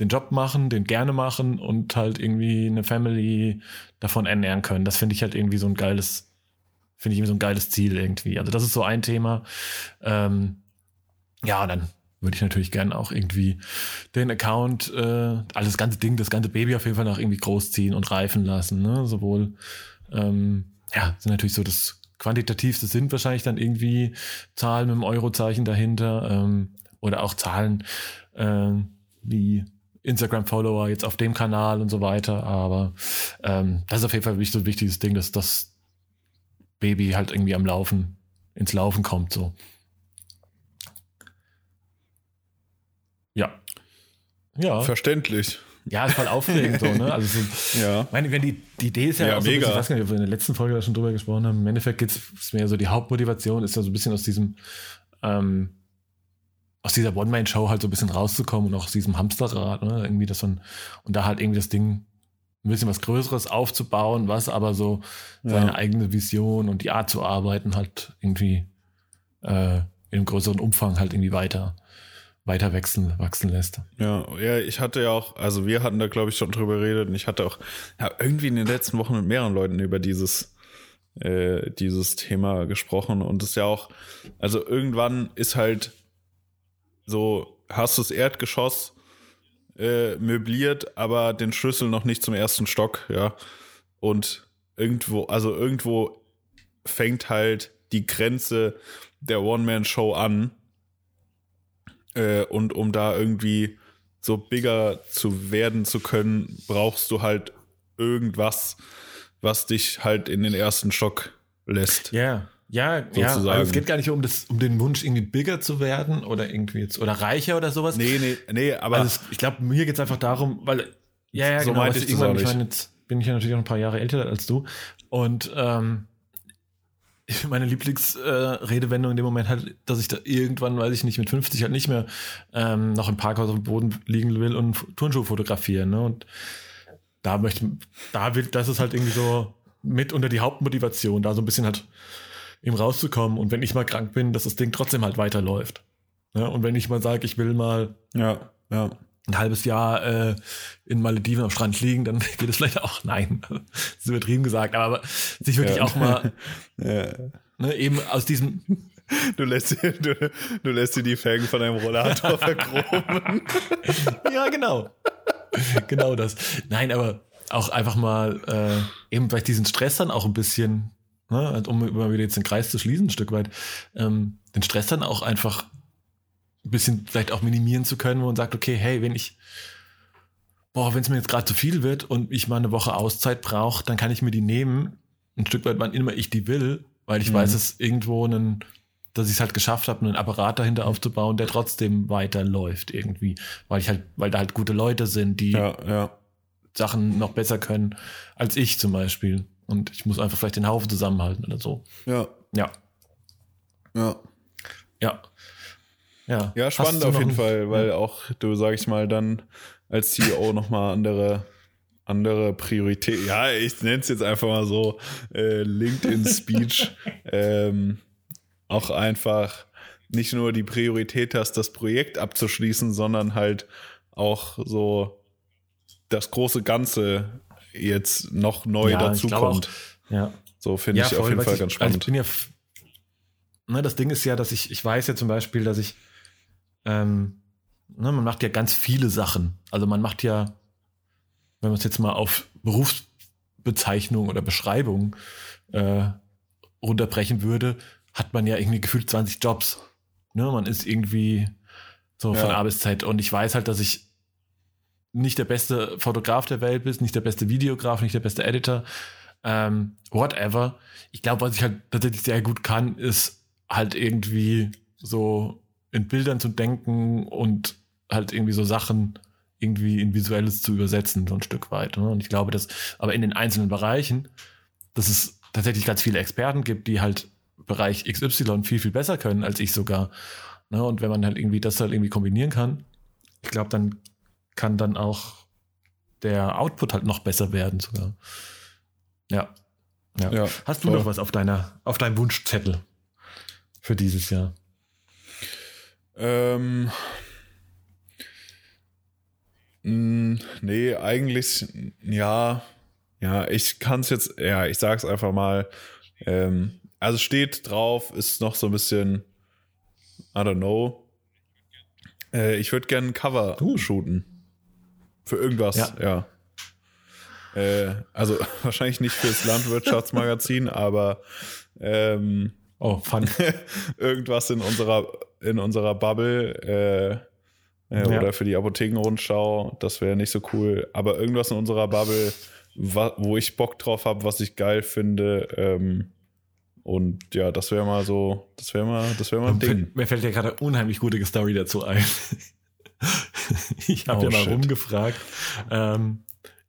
Speaker 2: den Job machen, den gerne machen und halt irgendwie eine Family davon ernähren können. Das finde ich halt irgendwie so ein geiles, finde ich irgendwie so ein geiles Ziel irgendwie. Also das ist so ein Thema. Ähm, ja, dann würde ich natürlich gerne auch irgendwie den Account, äh, alles das ganze Ding, das ganze Baby auf jeden Fall noch irgendwie großziehen und reifen lassen. Ne? Sowohl, ähm, ja, sind natürlich so das quantitativste sind wahrscheinlich dann irgendwie Zahlen mit einem Eurozeichen dahinter ähm, oder auch Zahlen ähm, wie Instagram-Follower jetzt auf dem Kanal und so weiter. Aber ähm, das ist auf jeden Fall wichtig, so ein wichtiges Ding, dass das Baby halt irgendwie am Laufen, ins Laufen kommt. So. Ja. Ja.
Speaker 1: Verständlich.
Speaker 2: Ja, ist voll aufregend so, ne? Also so,
Speaker 1: Ja.
Speaker 2: ich meine, wenn die, die Idee ist ja,
Speaker 1: Ja,
Speaker 2: auch so ein bisschen,
Speaker 1: mega.
Speaker 2: ich weiß gar nicht, ob wir in der letzten Folge da schon drüber gesprochen haben. Im Endeffekt geht's ist mehr so die Hauptmotivation, ist ja so ein bisschen aus diesem, ähm, aus dieser One-Man-Show halt so ein bisschen rauszukommen und auch aus diesem Hamsterrad, ne? Irgendwie das ein, und da halt irgendwie das Ding ein bisschen was Größeres aufzubauen, was aber so seine
Speaker 1: Ja.
Speaker 2: eigene Vision und die Art zu arbeiten halt irgendwie äh, in einem größeren Umfang halt irgendwie weiter, weiter wachsen, wachsen lässt.
Speaker 1: Ja, ja, ich hatte ja auch, also wir hatten da glaube ich schon drüber geredet und ich hatte auch ja, irgendwie in den letzten Wochen mit mehreren Leuten über dieses äh, dieses Thema gesprochen und es ist ja auch, also irgendwann ist halt so, hast du das Erdgeschoss äh, möbliert, aber den Schlüssel noch nicht zum ersten Stock, ja. Und irgendwo, also irgendwo fängt halt die Grenze der One-Man-Show an. Äh, und um da irgendwie so bigger zu werden zu können, brauchst du halt irgendwas, was dich halt in den ersten Stock lässt.
Speaker 2: Ja, ja, ja. Also es geht gar nicht um, das, um den Wunsch, irgendwie bigger zu werden oder irgendwie jetzt oder reicher oder sowas.
Speaker 1: Nee, nee, nee, aber
Speaker 2: Also es, ich glaube, mir geht es einfach darum, weil ja, ja,
Speaker 1: So
Speaker 2: genau,
Speaker 1: meinte ich
Speaker 2: irgendwann, ich meine, jetzt bin ich ja natürlich auch ein paar Jahre älter als du und ähm, meine Lieblingsredewendung in dem Moment halt, dass ich da irgendwann, weiß ich nicht, mit 50 halt nicht mehr ähm, noch im Parkhaus auf dem Boden liegen will und Turnschuhe fotografieren. Ne? Und da möchte, da will, das ist halt irgendwie so mit unter die Hauptmotivation, da so ein bisschen halt eben rauszukommen. Und wenn ich mal krank bin, dass das Ding trotzdem halt weiterläuft. Ne? Und wenn ich mal sage, ich will mal
Speaker 1: ja, ja.
Speaker 2: ein halbes Jahr äh, in Malediven am Strand liegen, dann geht es vielleicht auch. Nein, das ist übertrieben gesagt, aber sich wirklich
Speaker 1: Ja.
Speaker 2: auch mal
Speaker 1: ja.
Speaker 2: ne, eben aus diesem
Speaker 1: Du lässt, dir- du, du lässt dir die Felgen von deinem Rollator verchromen.
Speaker 2: ja, genau. genau das. Nein, aber auch einfach mal äh, eben vielleicht diesen Stress dann auch ein bisschen, ne, halt, um immer wieder jetzt den Kreis zu schließen, ein Stück weit, ähm, den Stress dann auch einfach ein bisschen vielleicht auch minimieren zu können, wo man sagt, okay, hey, wenn ich, boah, wenn es mir jetzt gerade zu viel wird und ich mal eine Woche Auszeit brauche, dann kann ich mir die nehmen, ein Stück weit, wann immer ich die will, weil ich
Speaker 1: Mhm.
Speaker 2: weiß, dass irgendwo einen, dass ich es halt geschafft habe, einen Apparat dahinter aufzubauen, der trotzdem weiterläuft irgendwie, weil ich halt, weil da halt gute Leute sind, die
Speaker 1: Ja, ja.
Speaker 2: Sachen noch besser können als ich zum Beispiel. Und ich muss einfach vielleicht den Haufen zusammenhalten oder so.
Speaker 1: Ja,
Speaker 2: Ja,
Speaker 1: ja.
Speaker 2: ja. Ja,
Speaker 1: Ja, spannend auf jeden Fall, weil auch du, sag ich mal, dann als CEO nochmal andere, andere Priorität, ja, ich nenne es jetzt einfach mal so, äh, LinkedIn-Speech, ähm, auch einfach nicht nur die Priorität hast, das Projekt abzuschließen, sondern halt auch so das große Ganze jetzt noch neu
Speaker 2: Ja, ich glaube
Speaker 1: dazukommt.
Speaker 2: Ja,
Speaker 1: So finde ich auf jeden Fall
Speaker 2: ich,
Speaker 1: ganz
Speaker 2: Also
Speaker 1: spannend.
Speaker 2: ich bin ja, ne, das Ding ist ja, dass ich, ich weiß ja zum Beispiel, dass ich, ähm, ne, man macht ja ganz viele Sachen. Also man macht ja, wenn man es jetzt mal auf Berufsbezeichnung oder Beschreibung äh, runterbrechen würde, hat man ja irgendwie gefühlt 20 Jobs. Ne, man ist irgendwie so von
Speaker 1: Ja.
Speaker 2: A bis Z. Und ich weiß halt, dass ich nicht der beste Fotograf der Welt bin, nicht der beste Videograf, nicht der beste Editor, ähm, whatever. Ich glaube, was ich halt tatsächlich sehr gut kann, ist halt irgendwie so in Bildern zu denken und halt irgendwie so Sachen irgendwie in Visuelles zu übersetzen, so ein Stück weit. Ne? Und ich glaube, dass aber in den einzelnen Bereichen, dass es tatsächlich ganz viele Experten gibt, die halt Bereich XY viel, viel besser können als ich sogar. Ne? Und wenn man halt irgendwie das halt irgendwie kombinieren kann, ich glaube, dann kann dann auch der Output halt noch besser werden sogar. Ja. Ja.
Speaker 1: Ja,
Speaker 2: Hast du
Speaker 1: voll.
Speaker 2: noch was auf deiner, auf deinem Wunschzettel für dieses Jahr?
Speaker 1: Ähm, mh, nee, eigentlich, ja, ja, ich kann es jetzt, ja, ich sag's einfach mal. Ähm, also steht drauf, ist noch so ein bisschen, I don't know. Äh, ich würde gerne ein Cover
Speaker 2: Uh.
Speaker 1: shooten. Für irgendwas,
Speaker 2: Ja.
Speaker 1: ja. Äh, also wahrscheinlich nicht fürs Landwirtschaftsmagazin, aber ähm,
Speaker 2: Oh, fun.
Speaker 1: irgendwas in unserer, in unserer Bubble äh, äh,
Speaker 2: Ja.
Speaker 1: oder für die Apothekenrundschau, das wäre nicht so cool. Aber irgendwas in unserer Bubble, wo ich Bock drauf habe, was ich geil finde. Ähm, und ja, das wäre mal so, das wäre mal, das wäre mal ein Ding.
Speaker 2: Mir fällt ja gerade eine unheimlich gute Story dazu ein. Ich habe
Speaker 1: Oh,
Speaker 2: ja mal
Speaker 1: shit.
Speaker 2: rumgefragt. Ähm,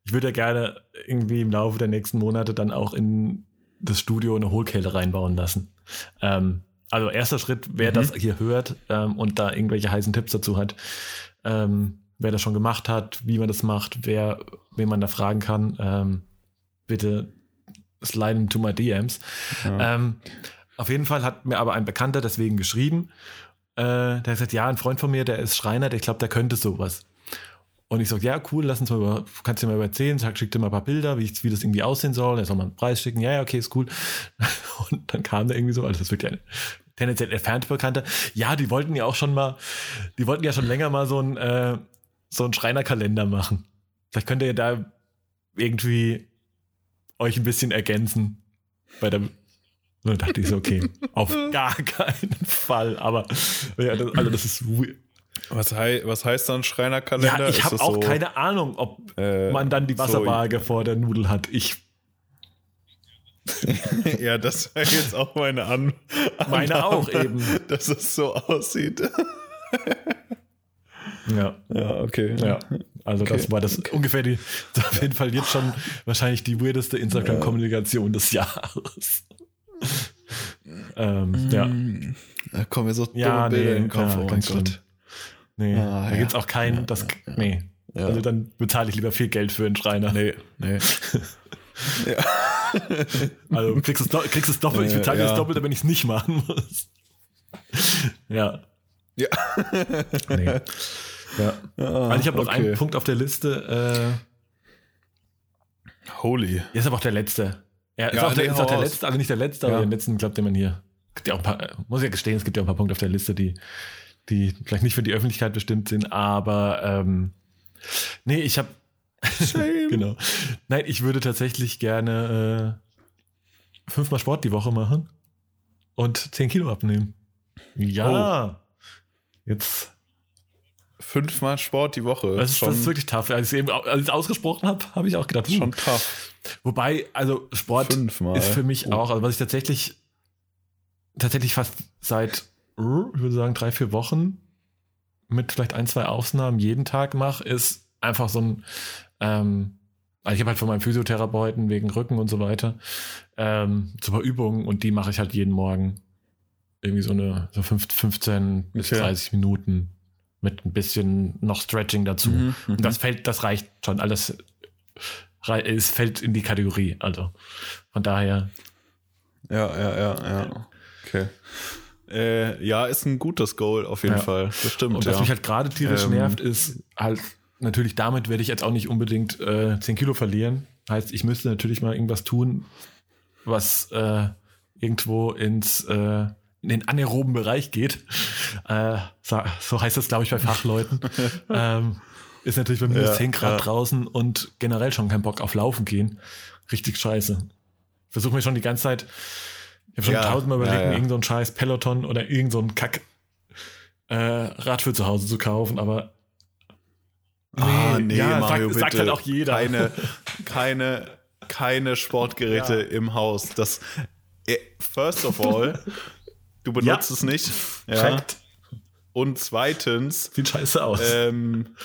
Speaker 2: ich würde ja gerne irgendwie im Laufe der nächsten Monate dann auch in das Studio eine Hohlkehle reinbauen lassen. Ähm, also erster Schritt, wer
Speaker 1: Mhm.
Speaker 2: das hier hört ähm, und da irgendwelche heißen Tipps dazu hat, ähm, wer das schon gemacht hat, wie man das macht, wer, wen man da fragen kann, ähm, bitte slide into my DMs.
Speaker 1: Ja.
Speaker 2: Ähm, auf jeden Fall hat mir aber ein Bekannter deswegen geschrieben, äh, der hat gesagt, ja, ein Freund von mir, der ist Schreiner, der glaube, der könnte sowas. Und ich sag, ja, cool, lass uns mal über, kannst du dir mal erzählen, sag, schick dir mal ein paar Bilder, wie, wie das irgendwie aussehen soll, er soll mal einen Preis schicken, ja, ja, okay, ist cool. Und dann kam da irgendwie so, also das wird ja ein tendenziell entfernt Bekannter, ja, die wollten ja auch schon mal, die wollten ja schon länger mal so ein, äh, so einen Schreinerkalender machen. Vielleicht könnt ihr da irgendwie euch ein bisschen ergänzen bei der und dann dachte ich so, okay, auf gar keinen Fall. Aber ja, das, also das ist.
Speaker 1: Was, hei was heißt dann Schreinerkalender?
Speaker 2: Ja, ich habe auch
Speaker 1: so,
Speaker 2: keine Ahnung, ob
Speaker 1: äh,
Speaker 2: man dann die
Speaker 1: so-
Speaker 2: Wasserwaage vor der Nudel hat. Ich
Speaker 1: ja, das war jetzt auch meine An
Speaker 2: Meine auch eben.
Speaker 1: dass es so aussieht.
Speaker 2: Ja.
Speaker 1: Ja, okay.
Speaker 2: Ja, also das war das ungefähr die, das auf jeden Fall jetzt schon wahrscheinlich die weirdeste Instagram-Kommunikation des Jahres. ähm, ja.
Speaker 1: Da kommen mir so dumme
Speaker 2: Ja,
Speaker 1: Bilder
Speaker 2: nee,
Speaker 1: in den Kopf.
Speaker 2: ja,
Speaker 1: oh mein
Speaker 2: ganz schlimm. Nee,
Speaker 1: Ah,
Speaker 2: da
Speaker 1: ja.
Speaker 2: gibt's auch keinen, das, nee.
Speaker 1: Ja.
Speaker 2: Also dann bezahle ich lieber viel Geld für einen Schreiner.
Speaker 1: Nee, nee.
Speaker 2: Also du kriegst es, do- kriegst es doppelt, ich bezahle
Speaker 1: ja.
Speaker 2: das doppelt, wenn ich es nicht machen muss. ja.
Speaker 1: Ja.
Speaker 2: Nee. Ja. Also ich habe noch
Speaker 1: okay.
Speaker 2: einen Punkt auf der Liste,
Speaker 1: Holy.
Speaker 2: äh, der ist aber auch der letzte. Ja, ist,
Speaker 1: Ja,
Speaker 2: auch, der,
Speaker 1: nee,
Speaker 2: ist auch der
Speaker 1: raus.
Speaker 2: letzte, also nicht der letzte, aber
Speaker 1: Ja.
Speaker 2: den letzten, glaubt den man hier. Gibt ja auch ein paar, äh, muss ja gestehen, es gibt ja auch ein paar Punkte auf der Liste, die, die vielleicht nicht für die Öffentlichkeit bestimmt sind, aber ähm, nee, ich habe genau. Nein, ich würde tatsächlich gerne äh, fünfmal Sport die Woche machen und 10 Kilo abnehmen. Ja. Jetzt,
Speaker 1: Fünfmal Sport die Woche.
Speaker 2: das ist,
Speaker 1: schon,
Speaker 2: das ist wirklich tough. Als ich es als ausgesprochen habe, habe ich auch gedacht, hm.
Speaker 1: schon tough.
Speaker 2: Wobei, also Sport
Speaker 1: Fünfmal.
Speaker 2: ist für mich
Speaker 1: Oh.
Speaker 2: auch, also was ich tatsächlich, tatsächlich fast seit, ich würde sagen, drei, vier Wochen mit vielleicht ein, zwei Ausnahmen jeden Tag mache, ist einfach so ein, ähm, also ich habe halt von meinem Physiotherapeuten wegen Rücken und so weiter ähm, super Übungen und die mache ich halt jeden Morgen irgendwie so eine so fünf- 15 bis
Speaker 1: Okay.
Speaker 2: 30 Minuten mit ein bisschen noch Stretching dazu.
Speaker 1: Mhm, mhm.
Speaker 2: Und das fällt, das reicht schon. Alles es fällt in die Kategorie. Also von daher,
Speaker 1: Ja, ja, ja, ja. Okay. Äh, ja, ist ein gutes Goal auf jeden
Speaker 2: Ja.
Speaker 1: Fall. Das stimmt.
Speaker 2: und
Speaker 1: ja.
Speaker 2: was mich halt gerade tierisch
Speaker 1: Ähm.
Speaker 2: nervt, ist halt, natürlich damit werde ich jetzt auch nicht unbedingt äh, 10 Kilo verlieren. Heißt, ich müsste natürlich mal irgendwas tun, was äh, irgendwo ins äh, in den anaeroben Bereich geht. Äh, so, heißt das, glaube ich, bei Fachleuten. ähm, ist natürlich bei minus
Speaker 1: Ja,
Speaker 2: 10 Grad
Speaker 1: ja.
Speaker 2: draußen und generell schon kein Bock auf Laufen gehen. Richtig scheiße. Versuche mir schon die ganze Zeit, habe schon
Speaker 1: Ja,
Speaker 2: tausendmal
Speaker 1: ja,
Speaker 2: überlegt, mir
Speaker 1: ja.
Speaker 2: irgend so scheiß Peloton oder irgend so Kack äh, Rad für zu Hause zu kaufen, aber
Speaker 1: ah, nee,
Speaker 2: ja,
Speaker 1: Mario,
Speaker 2: sagt, sagt halt auch jeder.
Speaker 1: Keine, keine, keine Sportgeräte
Speaker 2: Ja.
Speaker 1: im Haus. Das, eh, first of all, du benutzt
Speaker 2: Ja.
Speaker 1: es nicht. Ja.
Speaker 2: Fact.
Speaker 1: Und zweitens,
Speaker 2: Sieht scheiße aus.
Speaker 1: ähm,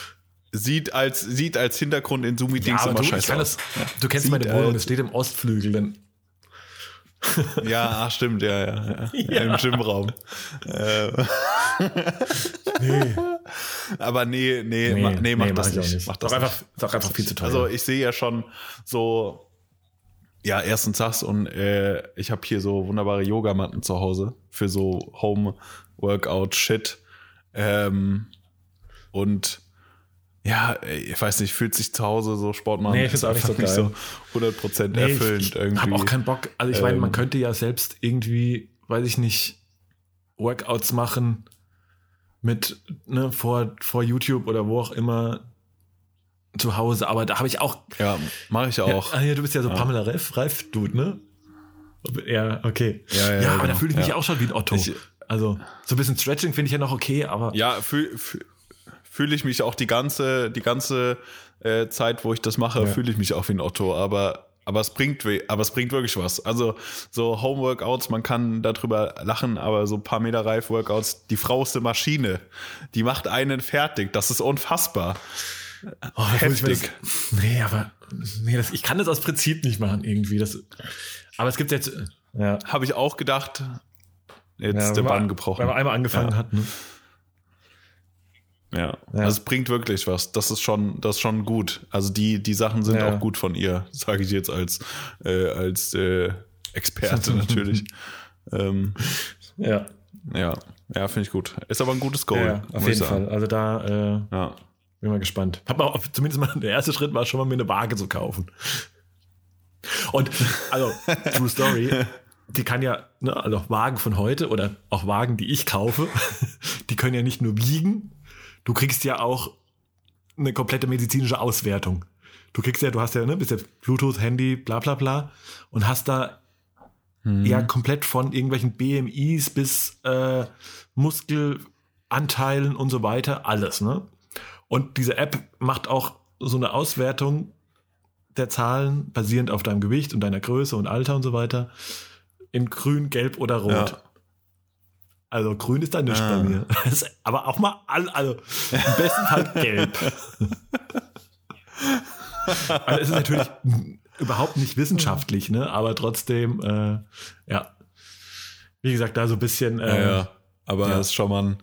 Speaker 1: sieht als, sieht als Hintergrund in Zoom-Meetings
Speaker 2: aber
Speaker 1: immer
Speaker 2: du,
Speaker 1: scheiße aus.
Speaker 2: das, du kennst
Speaker 1: Sieht
Speaker 2: meine Wohnung, es steht im Ostflügel. Dann,
Speaker 1: Ja, ach, stimmt, ja, ja. ja.
Speaker 2: Ja.
Speaker 1: Im Gymraum. äh,
Speaker 2: nee,
Speaker 1: aber nee, nee, ma, nee, mach das
Speaker 2: ich auch
Speaker 1: nicht. Mach das nicht.
Speaker 2: einfach, ist auch einfach viel zu teuer.
Speaker 1: Also ich sehe ja schon so, ja, erstens das und äh, ich habe hier so wunderbare Yogamatten zu Hause für so Home-Workout-Shit. Ähm, und ja, ey, ich weiß nicht, fühlt sich zu Hause so Sport machen.
Speaker 2: Nee, ich find's auch nicht so geil.
Speaker 1: so 100%
Speaker 2: Nee,
Speaker 1: erfüllend
Speaker 2: ich, ich
Speaker 1: irgendwie.
Speaker 2: habe auch keinen Bock. Also ich meine, man
Speaker 1: Ähm.
Speaker 2: könnte ja selbst irgendwie, weiß ich nicht, Workouts machen mit ne, vor, vor YouTube oder wo auch immer zu Hause. Aber da habe ich auch
Speaker 1: ja, mache ich auch.
Speaker 2: Ja, ah, ja, du bist ja so
Speaker 1: Ja.
Speaker 2: Pamela Reif, Reif Dude, ne? Ja, okay.
Speaker 1: Ja, ja,
Speaker 2: Ja, aber da
Speaker 1: genau.
Speaker 2: fühle ich mich auch schon wie ein Otto.
Speaker 1: Ich-
Speaker 2: also, so ein bisschen Stretching finde ich ja noch okay, aber
Speaker 1: Ja, fühle fühl, fühl ich mich auch die ganze, die ganze äh, Zeit, wo ich das mache,
Speaker 2: Ja.
Speaker 1: fühle ich mich auch wie ein Otto. Aber, aber, es bringt, aber es bringt wirklich was. Also so Homeworkouts, man kann darüber lachen, aber so paar Meter Reif-Workouts, die Frau ist eine Maschine. Die macht einen fertig. Das ist unfassbar.
Speaker 2: oh,
Speaker 1: heftig.
Speaker 2: Das, nee, aber nee, das, ich kann das aus Prinzip nicht machen irgendwie. Das, aber es gibt jetzt ja,
Speaker 1: Habe ich auch gedacht. Jetzt
Speaker 2: ja,
Speaker 1: ist der Bann gebrochen.
Speaker 2: Wenn man einmal angefangen
Speaker 1: Ja.
Speaker 2: hat, ne?
Speaker 1: Ja.
Speaker 2: Ja.
Speaker 1: Also es bringt wirklich was. Das ist schon, das ist schon gut. Also die, die Sachen sind
Speaker 2: Ja.
Speaker 1: auch gut von ihr, sage ich jetzt als, äh, als äh, Experte natürlich. ähm,
Speaker 2: Ja,
Speaker 1: ja, ja, finde ich gut. Ist aber ein gutes Goal.
Speaker 2: ja, auf jeden. Fall. Also da äh,
Speaker 1: Ja.
Speaker 2: bin mal gespannt. Hab mal, zumindest mal der erste Schritt war schon mal mir eine Waage zu kaufen. Und also True Story, die kann ja ne, also Wagen von heute oder auch Wagen, die ich kaufe, die können ja nicht nur wiegen. Du kriegst ja auch eine komplette medizinische Auswertung. Du kriegst ja, du hast ja, ne, bist ja Bluetooth, Handy, bla bla bla und hast da ja komplett von irgendwelchen BMIs bis äh, Muskelanteilen und so weiter, alles, ne? Und diese App macht auch so eine Auswertung der Zahlen, basierend auf deinem Gewicht und deiner Größe und Alter und so weiter, in grün, gelb oder rot.
Speaker 1: Ja.
Speaker 2: Also grün ist da nicht
Speaker 1: Ah.
Speaker 2: bei mir. Aber auch mal, all, also im besten Fall gelb. also es ist natürlich überhaupt nicht wissenschaftlich, ne? aber trotzdem, äh, ja. Wie gesagt, da so ein bisschen.
Speaker 1: Ja,
Speaker 2: Äh,
Speaker 1: ja. Aber
Speaker 2: ja.
Speaker 1: ist schon mal ein,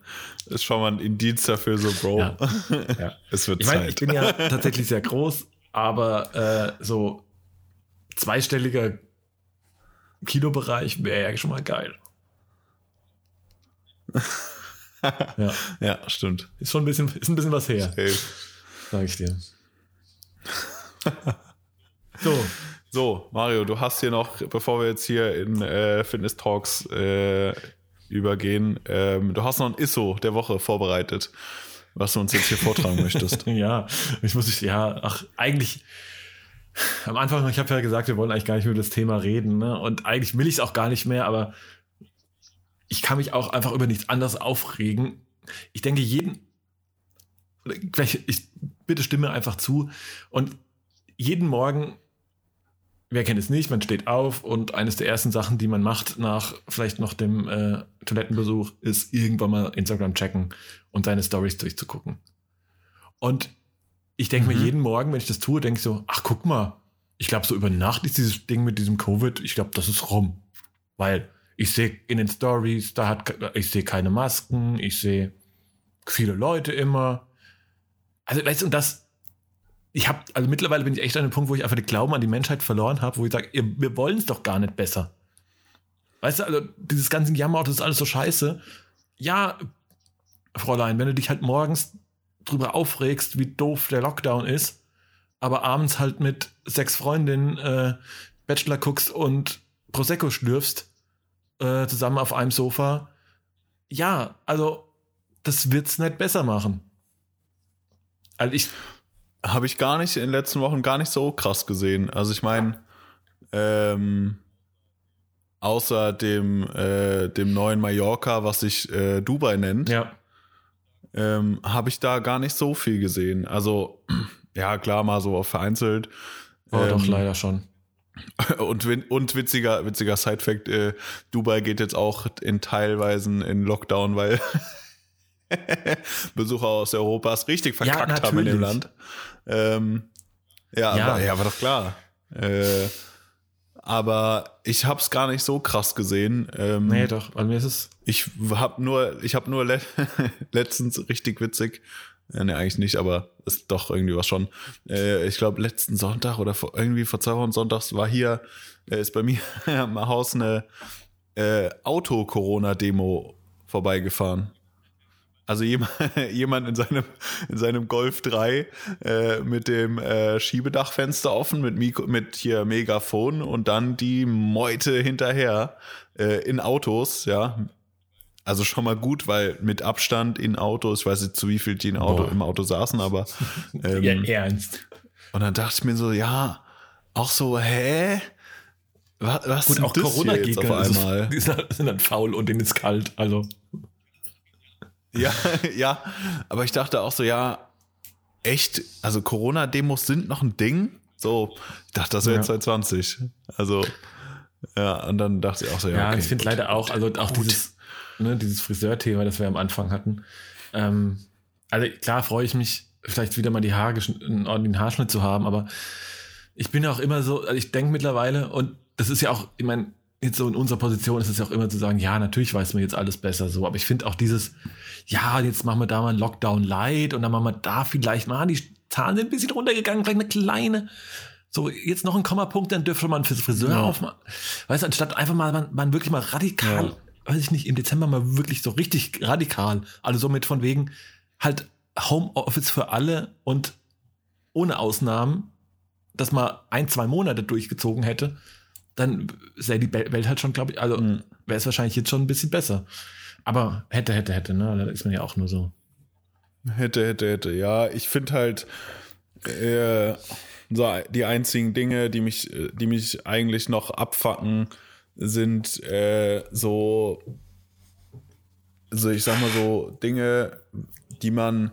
Speaker 1: ist schon mal ein Indiz dafür, so, Bro.
Speaker 2: Ja. ja.
Speaker 1: Es wird
Speaker 2: Ich meine, ich
Speaker 1: Zeit.
Speaker 2: bin ja tatsächlich sehr groß, aber äh, so zweistelliger Kilobereich wäre ja schon mal geil. Ja,
Speaker 1: ja, stimmt.
Speaker 2: ist schon ein bisschen, ist ein bisschen was her,
Speaker 1: Ey.
Speaker 2: sag ich dir. So,
Speaker 1: So, Mario, du hast hier noch, bevor wir jetzt hier in äh, Fitness Talks äh, übergehen, ähm, du hast noch ein ISO der Woche vorbereitet, was du uns jetzt hier vortragen möchtest.
Speaker 2: ja, ich muss, ich, ja, ach, eigentlich, am Anfang, ich habe ja gesagt, wir wollen eigentlich gar nicht über das Thema reden, ne? und eigentlich will ich es auch gar nicht mehr, aber ich kann mich auch einfach über nichts anderes aufregen. Ich denke, jeden, gleich, ich bitte stimme einfach zu und jeden Morgen, wer kennt es nicht, man steht auf und eines der ersten Sachen, die man macht nach vielleicht noch dem äh, Toilettenbesuch, ist irgendwann mal Instagram checken und seine Stories durchzugucken. Und ich denke
Speaker 1: Mhm.
Speaker 2: mir jeden Morgen, wenn ich das tue, denke ich so, ach guck mal, ich glaube so über Nacht ist dieses Ding mit diesem Covid, ich glaube, das ist rum. Weil ich sehe in den Stories, da hat, ich sehe keine Masken, ich sehe viele Leute immer. Also, weißt du, und das, ich habe, also mittlerweile bin ich echt an dem Punkt, wo ich einfach den Glauben an die Menschheit verloren habe, wo ich sage, wir wollen es doch gar nicht besser. Weißt du, also dieses ganze Jammer, das ist alles so scheiße. Ja, Fräulein, wenn du dich halt morgens drüber aufregst, wie doof der Lockdown ist, aber abends halt mit sechs Freundinnen äh, Bachelor guckst und Prosecco schlürfst, äh, zusammen auf einem Sofa, ja, also das wird's nicht besser machen. Also ich,
Speaker 1: Habe ich gar nicht in den letzten Wochen gar nicht so krass gesehen. Also ich meine, ähm, außer dem, äh, dem neuen Mallorca, was sich äh, Dubai nennt,
Speaker 2: ja,
Speaker 1: ähm, habe ich da gar nicht so viel gesehen. Also, ja, klar, mal so vereinzelt.
Speaker 2: doch
Speaker 1: Ähm,
Speaker 2: leider schon.
Speaker 1: Und, und witziger, witziger Side-Fact, äh, Dubai geht jetzt auch in Teilweisen in Lockdown, weil Besucher aus Europa es richtig
Speaker 2: Ja,
Speaker 1: verkackt haben in dem. Land. Ähm, ja,
Speaker 2: Ja.
Speaker 1: Aber, ja, war doch klar. Äh, aber ich hab's gar nicht so krass gesehen. Ähm,
Speaker 2: Nee, doch, bei mir ist es.
Speaker 1: ich hab nur, ich hab nur le letztens richtig witzig, äh, ne, eigentlich nicht, aber ist doch irgendwie was schon. Äh, ich glaube, letzten Sonntag oder vor, irgendwie vor zwei Wochen sonntags war hier, äh, ist bei mir am Haus eine äh, Auto-Corona-Demo vorbeigefahren. Also jemand, jemand in seinem, in seinem Golf 3 äh, mit dem äh, Schiebedachfenster offen, mit, Mikro, mit hier Megafon und dann die Meute hinterher äh, in Autos, ja. Also schon mal gut, weil mit Abstand in Autos, ich weiß nicht, zu wie viel die in Auto,
Speaker 2: Boah.
Speaker 1: im Auto saßen, aber ähm,
Speaker 2: Ja, ernst.
Speaker 1: und dann dachte ich mir so, ja, auch so, hä? Was, was
Speaker 2: Gut,
Speaker 1: ist
Speaker 2: auch Corona-Gegner
Speaker 1: auf
Speaker 2: ist-
Speaker 1: einmal?
Speaker 2: die sind dann faul und denen ist kalt. Also,
Speaker 1: Ja, ja, aber ich dachte auch so, ja, echt, also Corona-Demos sind noch ein Ding? So, ich dachte, das wäre
Speaker 2: Ja.
Speaker 1: jetzt 2020. Also, ja, und dann dachte ich auch so, ja,
Speaker 2: ja,
Speaker 1: okay,
Speaker 2: ich finde
Speaker 1: gut.
Speaker 2: leider auch, also auch dieses, ne, dieses Friseur-Thema, das wir am Anfang hatten. Ähm, also klar freue ich mich, vielleicht wieder mal die Haare, einen ordentlichen Haarschnitt zu haben, aber ich bin ja auch immer so, also ich denke mittlerweile, und das ist ja auch, ich meine, jetzt so in unserer Position ist es ja auch immer zu sagen, ja, natürlich weiß man jetzt alles besser so, aber ich finde auch dieses, ja, jetzt machen wir da mal einen Lockdown light und dann machen wir da vielleicht mal, die Zahlen sind ein bisschen runtergegangen, vielleicht eine kleine, so jetzt noch ein Kommapunkt, dann dürfte man fürs Friseur
Speaker 1: Ja.
Speaker 2: aufmachen. Weißt du, anstatt einfach mal, man, man wirklich mal radikal,
Speaker 1: Ja.
Speaker 2: Weiß ich nicht, im Dezember mal wirklich so richtig radikal, also so mit von wegen halt Homeoffice für alle und ohne Ausnahmen, das mal ein, zwei Monate durchgezogen hätte, dann sähe die Welt halt schon, glaube ich, also
Speaker 1: Mhm.
Speaker 2: wäre es wahrscheinlich jetzt schon ein bisschen besser. Aber hätte, hätte, hätte, ne? Da ist man ja auch nur so.
Speaker 1: Hätte, hätte, hätte. Ja, ich finde halt äh, so die einzigen Dinge, die mich, äh, die mich eigentlich noch abfacken, sind äh, so, also ich sag mal so Dinge, die man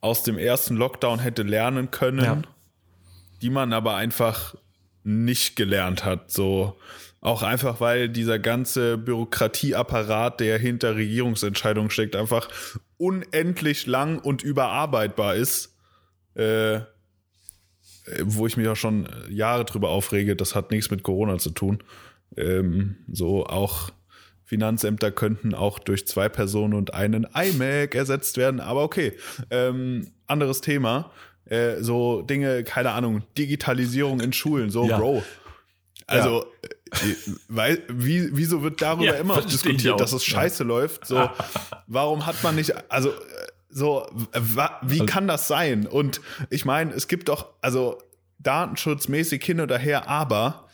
Speaker 1: aus dem ersten Lockdown hätte lernen können.
Speaker 2: Ja.
Speaker 1: die man aber einfach nicht gelernt hat. So auch einfach, weil dieser ganze Bürokratieapparat, der hinter Regierungsentscheidungen steckt, einfach unendlich lang und überarbeitbar ist. Äh, wo ich mich auch schon Jahre drüber aufrege, das hat nichts mit Corona zu tun. Ähm, so auch Finanzämter könnten auch durch zwei Personen und einen iMac ersetzt werden, aber okay. Ähm, anderes Thema. Äh, so Dinge, keine Ahnung, Digitalisierung in Schulen, so
Speaker 2: Ja.
Speaker 1: Bro. Also, äh, weil, wie, wieso wird darüber
Speaker 2: Ja,
Speaker 1: immer diskutiert, dass es scheiße läuft? So, warum hat man nicht, also, so, wie kann das sein? Und ich meine, es gibt doch, also, datenschutzmäßig hin oder her, aber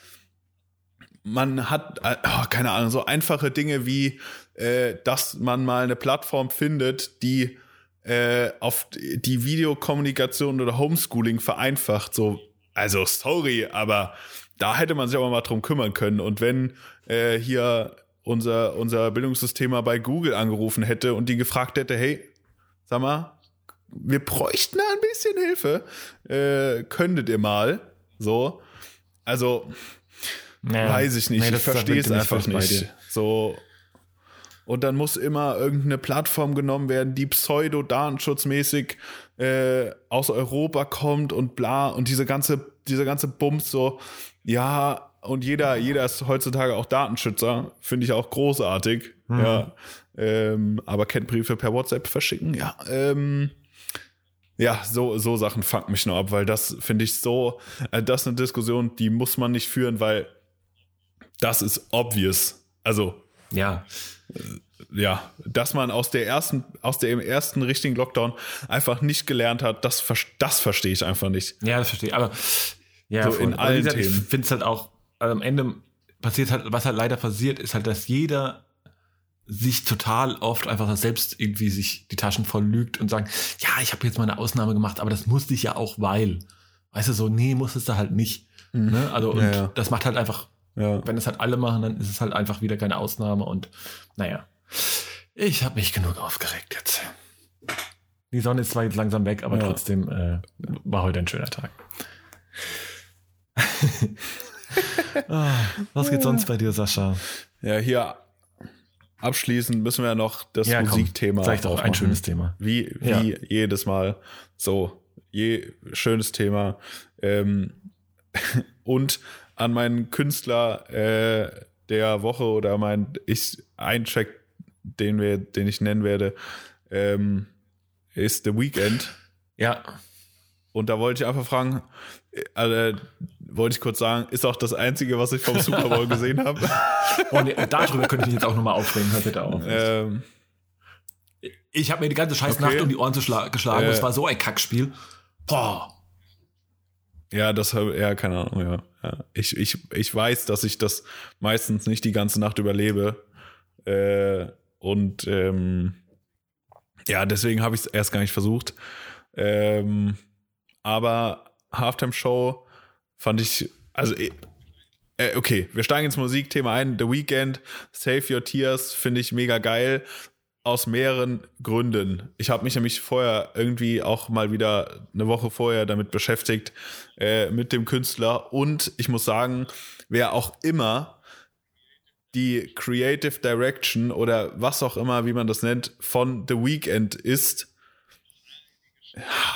Speaker 1: man hat, äh, oh, keine Ahnung, so einfache Dinge wie, äh, dass man mal eine Plattform findet, die äh, auf die Videokommunikation oder Homeschooling vereinfacht. So, also sorry, aber da hätte man sich auch mal drum kümmern können. Und wenn äh, hier unser, unser Bildungssystem mal bei Google angerufen hätte und die gefragt hätte, hey, sag mal, wir bräuchten ein bisschen Hilfe, äh, könntet ihr mal, so, also
Speaker 2: Nee.
Speaker 1: weiß ich nicht,
Speaker 2: Nee,
Speaker 1: ich verstehe es einfach nicht. So. Und dann muss immer irgendeine Plattform genommen werden, die pseudo-datenschutzmäßig äh, aus Europa kommt und bla und diese ganze, diese ganze Bums so, ja, und jeder, jeder ist heutzutage auch Datenschützer, finde ich auch großartig.
Speaker 2: Mhm.
Speaker 1: Ja. Ähm, aber kennt Briefe per WhatsApp verschicken, ja. Ähm, ja, so, so Sachen fucken mich nur ab, weil das finde ich so, äh, das ist eine Diskussion, die muss man nicht führen, weil das ist obvious. Also,
Speaker 2: Ja.
Speaker 1: ja, dass man aus der ersten, aus dem ersten richtigen Lockdown einfach nicht gelernt hat, das, das verstehe ich einfach nicht.
Speaker 2: Ja, das verstehe ich. Aber ja,
Speaker 1: So in allen
Speaker 2: gesagt,
Speaker 1: Themen.
Speaker 2: Ich finde es halt auch, also am Ende passiert halt, was halt leider passiert, ist halt, dass jeder sich total oft einfach selbst irgendwie sich die Taschen voll lügt und sagen, ja, ich habe jetzt mal eine Ausnahme gemacht, aber das musste ich ja auch, weil. Weißt du, so, nee, musstest du halt nicht. Ne? Also, und
Speaker 1: Mhm. Ja, ja.
Speaker 2: das macht halt einfach,
Speaker 1: Ja.
Speaker 2: wenn es halt alle machen, dann ist es halt einfach wieder keine Ausnahme und naja. Ich habe mich genug aufgeregt jetzt. Die Sonne ist zwar jetzt langsam weg, aber
Speaker 1: Ja.
Speaker 2: trotzdem äh, war heute ein schöner Tag. ah, was geht sonst bei dir, Sascha?
Speaker 1: Ja, hier abschließend müssen wir ja noch das
Speaker 2: Ja, komm,
Speaker 1: Musikthema
Speaker 2: Sag ich doch, ein schönes Thema.
Speaker 1: Wie, wie
Speaker 2: Ja.
Speaker 1: jedes Mal. So, je schönes Thema. Ähm, und an meinen Künstler äh, der Woche oder mein ich ein Track, den wir, den ich nennen werde, ähm, ist The Weekend.
Speaker 2: Ja,
Speaker 1: Und da wollte ich einfach fragen, äh, also, wollte ich kurz sagen, ist auch das Einzige, was ich vom Super Bowl gesehen habe.
Speaker 2: oh, nee, darüber könnte ich mich jetzt auch nochmal aufregen. Hör bitte auf.
Speaker 1: ähm,
Speaker 2: Ich habe mir die ganze scheiß
Speaker 1: Okay.
Speaker 2: Nacht um die Ohren geschlagen.
Speaker 1: Äh.
Speaker 2: Es war so ein Kackspiel. Boah.
Speaker 1: Ja, das habe ja keine Ahnung, ja. ja. Ich, ich, ich weiß, dass ich das meistens nicht die ganze Nacht überlebe. Äh, und ähm, ja, deswegen habe ich es erst gar nicht versucht. Ähm, aber Halftime Show fand ich, also eh, äh, okay, wir steigen ins Musikthema ein. The Weeknd, Save Your Tears, finde ich mega geil. Aus mehreren Gründen. Ich habe mich nämlich vorher irgendwie auch mal wieder eine Woche vorher damit beschäftigt, äh, mit dem Künstler. Und ich muss sagen, wer auch immer die Creative Direction oder was auch immer, wie man das nennt, von The Weeknd ist,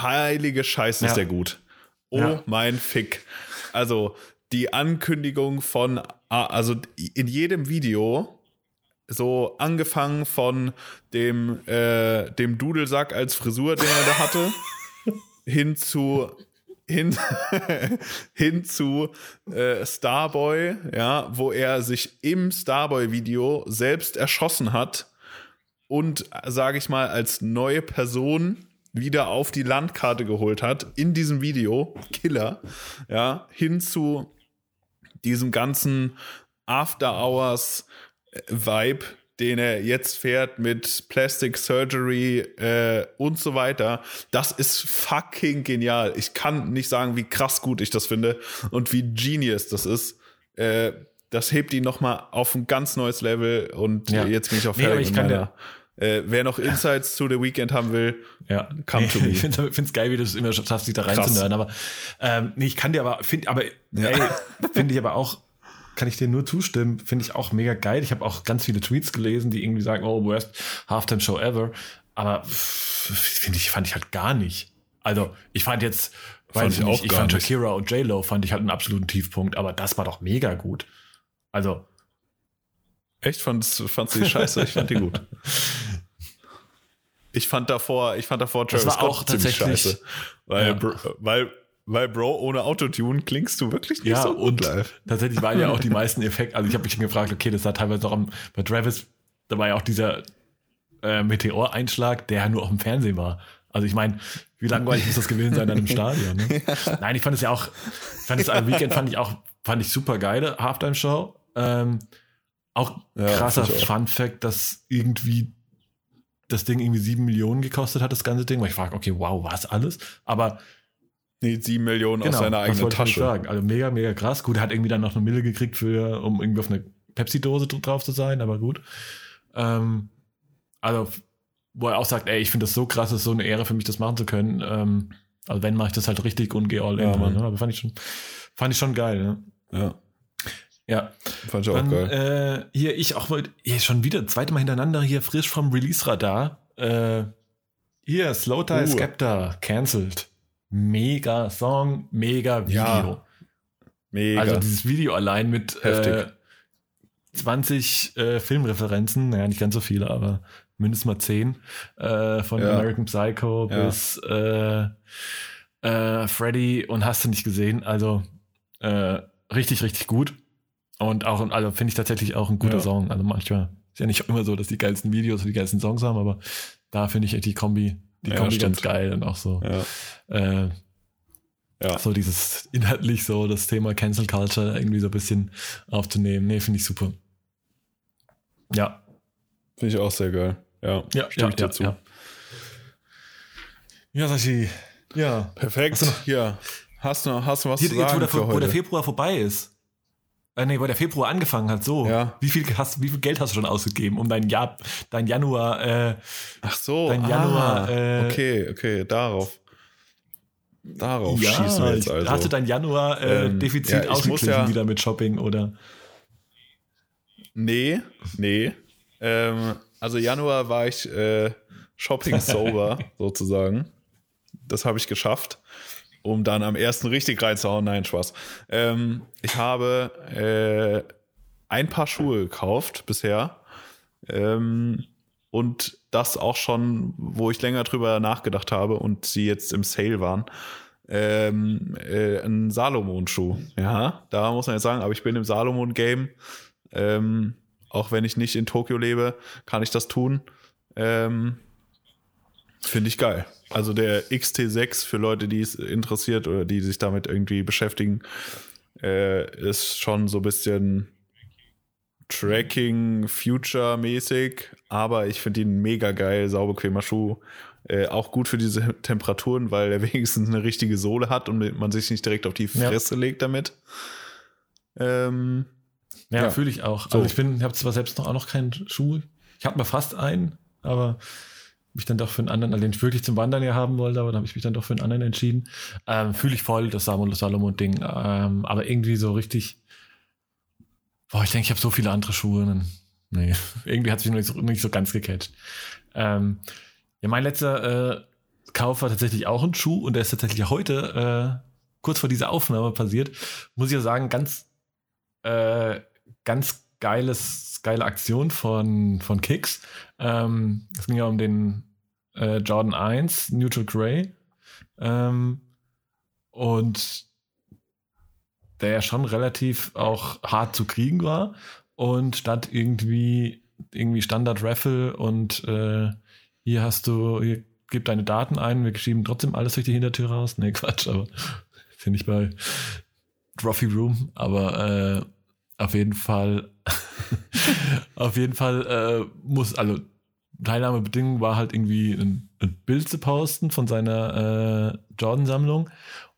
Speaker 1: heilige Scheiße ist
Speaker 2: Ja.
Speaker 1: der gut. Oh
Speaker 2: Ja.
Speaker 1: mein Fick. Also die Ankündigung von, ah, also in jedem Video, so angefangen von dem, äh, dem Dudelsack als Frisur, den er da hatte, hin zu hin, hin zu äh, Starboy, ja, wo er sich im Starboy-Video selbst erschossen hat und, sage ich mal, als neue Person wieder auf die Landkarte geholt hat in diesem Video, Killer, ja, hin zu diesem ganzen After Hours Vibe, den er jetzt fährt mit Plastic Surgery äh, und so weiter. Das ist fucking genial. Ich kann nicht sagen, wie krass gut ich das finde und wie genius das ist. Äh, das hebt ihn noch mal auf ein ganz neues Level und
Speaker 2: Ja.
Speaker 1: jetzt bin ich auch
Speaker 2: Nee, ich kann
Speaker 1: meiner
Speaker 2: dir-
Speaker 1: Äh, wer noch Insights zu The Weekend haben will,
Speaker 2: Ja,
Speaker 1: Come to me.
Speaker 2: Ich finde es geil, wie du es immer schaffst, dich da reinzunörden. Aber ähm, nee, ich kann dir aber, finde aber, ey, finde ich aber auch, kann ich dir nur zustimmen, finde ich auch mega geil. Ich habe auch ganz viele Tweets gelesen, die irgendwie sagen, oh, worst Halftime Show ever. Aber finde ich, fand ich halt gar nicht. Also, ich fand jetzt,
Speaker 1: Fand ich
Speaker 2: ich
Speaker 1: auch
Speaker 2: nicht, ich
Speaker 1: gar
Speaker 2: fand
Speaker 1: nicht.
Speaker 2: Shakira und J-Lo fand ich halt einen absoluten Tiefpunkt, aber das war doch mega gut. Also,
Speaker 1: echt fandst fandst du die scheiße? Ich fand die gut. Ich fand davor, ich fand davor
Speaker 2: Das
Speaker 1: Travis
Speaker 2: war auch
Speaker 1: Scott ziemlich
Speaker 2: tatsächlich-
Speaker 1: scheiße. Weil,
Speaker 2: Ja.
Speaker 1: Weil, weil Bro ohne Autotune klingst du wirklich nicht
Speaker 2: Ja,
Speaker 1: so gut
Speaker 2: und
Speaker 1: live.
Speaker 2: tatsächlich waren ja auch die meisten Effekte. Also ich habe mich schon gefragt, okay, das war teilweise auch am, bei Travis, da war ja auch dieser äh, Meteoreinschlag, der ja nur auf dem Fernsehen war. Also ich meine, wie langweilig muss das gewesen sein dann im Stadion? Ne? Nein, ich fand es ja auch, ich fand es am Weekend fand ich auch, fand ich super geile Halftime-Show. Ähm, auch
Speaker 1: Ja,
Speaker 2: krasser
Speaker 1: auch.
Speaker 2: Fun Fact, dass irgendwie das Ding irgendwie sieben Millionen gekostet hat, das ganze Ding. Weil ich frage, okay, wow, was alles? Aber
Speaker 1: Nee, sieben Millionen aus seiner
Speaker 2: Genau, das
Speaker 1: eigenen
Speaker 2: wollte ich
Speaker 1: Tasche.
Speaker 2: sagen. Also mega, mega krass. Gut, er hat irgendwie dann noch eine Mille gekriegt, für, um irgendwie auf eine Pepsi-Dose dr- drauf zu sein, aber gut. Ähm, also, wo er auch sagt, ey, ich finde das so krass, es ist so eine Ehre für mich, das machen zu können. Ähm, also wenn, mache ich das halt richtig und gehe all in.
Speaker 1: Ja,
Speaker 2: ne? Aber fand ich schon, fand ich schon geil. Ne?
Speaker 1: Ja,
Speaker 2: Ja,
Speaker 1: fand ich auch
Speaker 2: dann
Speaker 1: geil.
Speaker 2: äh, hier, ich auch mal, hier schon wieder, zweite Mal hintereinander hier frisch vom Release-Radar. Äh, hier, Slow Tie
Speaker 1: Uh.
Speaker 2: Skepta, cancelled. Mega Song, mega Video.
Speaker 1: Ja, Mega.
Speaker 2: Also dieses Video allein mit äh, 20 äh, Filmreferenzen, naja, nicht ganz so viele, aber mindestens mal 10, äh, von
Speaker 1: Ja.
Speaker 2: American Psycho
Speaker 1: Ja.
Speaker 2: bis äh, äh, Freddy und hast du nicht gesehen. Also äh, richtig, richtig gut. Und auch, also finde ich tatsächlich auch ein guter
Speaker 1: Ja.
Speaker 2: Song. Also manchmal ist ja nicht immer so, dass die geilsten Videos die geilsten Songs haben, aber da finde ich echt die Kombi, die
Speaker 1: Ja,
Speaker 2: Kombi ganz geil und auch so.
Speaker 1: ja.
Speaker 2: Äh,
Speaker 1: Ja.
Speaker 2: so dieses inhaltlich so das Thema Cancel Culture irgendwie so ein bisschen aufzunehmen. Nee, finde ich super. Ja,
Speaker 1: Finde ich auch sehr geil. Ja,
Speaker 2: ja,
Speaker 1: stimme
Speaker 2: ja,
Speaker 1: ich dir
Speaker 2: ja, ja. Ja, Sashi. Ja.
Speaker 1: Perfekt.
Speaker 2: Hast du noch-
Speaker 1: Hier, hast du, hast du was
Speaker 2: Hier,
Speaker 1: zu
Speaker 2: jetzt, wo
Speaker 1: sagen
Speaker 2: der, wo der? Februar vorbei ist. Äh, nee, wo der Februar angefangen hat, so.
Speaker 1: Ja.
Speaker 2: Wie, viel hast, wie viel Geld hast du schon ausgegeben, um dein Jahr, dein Januar, äh,
Speaker 1: Ach so,
Speaker 2: Dein Januar,
Speaker 1: ah,
Speaker 2: äh,
Speaker 1: okay, okay, darauf. Darauf
Speaker 2: ja,
Speaker 1: schießen wir jetzt also.
Speaker 2: hast du dein Januar äh,
Speaker 1: Ähm,
Speaker 2: Defizit
Speaker 1: ja,
Speaker 2: ausgeglichen
Speaker 1: ja-
Speaker 2: wieder mit Shopping oder?
Speaker 1: Nee, nee. Ähm, also Januar war ich äh, Shopping sober sozusagen. Das habe ich geschafft, um dann am ersten richtig reinzuhauen. Nein, Spaß. Ähm, ich habe äh, ein paar Schuhe gekauft bisher. Ähm, und das auch schon, wo ich länger drüber nachgedacht habe und sie jetzt im Sale waren. Ähm, äh, ein Salomon-Schuh. Ja, da muss man jetzt sagen, aber ich bin im Salomon-Game. Ähm, auch wenn ich nicht in Tokio lebe, kann ich das tun. Ähm, Finde ich geil. Also der XT6 für Leute, die es interessiert oder die sich damit irgendwie beschäftigen, äh, ist schon so ein bisschen Tracking Future mäßig, aber ich finde ihn mega geil, saubequemer Schuh. Äh, auch gut für diese Temperaturen, weil er wenigstens eine richtige Sohle hat und man sich nicht direkt auf die
Speaker 2: Ja.
Speaker 1: Fresse legt damit. Ähm,
Speaker 2: Ja,
Speaker 1: Ja.
Speaker 2: fühle ich auch.
Speaker 1: So.
Speaker 2: Also ich bin, ich habe zwar selbst noch auch noch keinen Schuh. Ich habe mal fast einen, aber mich dann doch für einen anderen, den ich wirklich zum Wandern ja haben wollte, aber dann habe ich mich dann doch für einen anderen entschieden. Ähm, fühle ich voll, das Salomon- Salomon-Ding. Ähm, aber irgendwie so richtig, boah, ich denke, ich habe so viele andere Schuhe. Dann, nee, irgendwie hat es mich nicht so, nicht so ganz gecatcht. Ähm, ja, mein letzter äh, Kauf war tatsächlich auch ein Schuh und der ist tatsächlich heute, äh, kurz vor dieser Aufnahme passiert. Muss ich ja sagen, ganz äh, ganz geiles, geile Aktion von, von Kicks. Ähm, es ging ja um den äh, Jordan 1 Neutral Grey. Ähm, und der ja schon relativ auch hart zu kriegen war. Und statt irgendwie, irgendwie Standard Raffle und äh, hier hast du, hier gib deine Daten ein, wir schieben trotzdem alles durch die Hintertür raus. Nee, Quatsch, aber finde ich bei Trophy Room, aber äh, auf jeden Fall, auf jeden Fall äh, muss, also Teilnahmebedingung war halt irgendwie ein, ein Bild zu posten von seiner äh, Jordan-Sammlung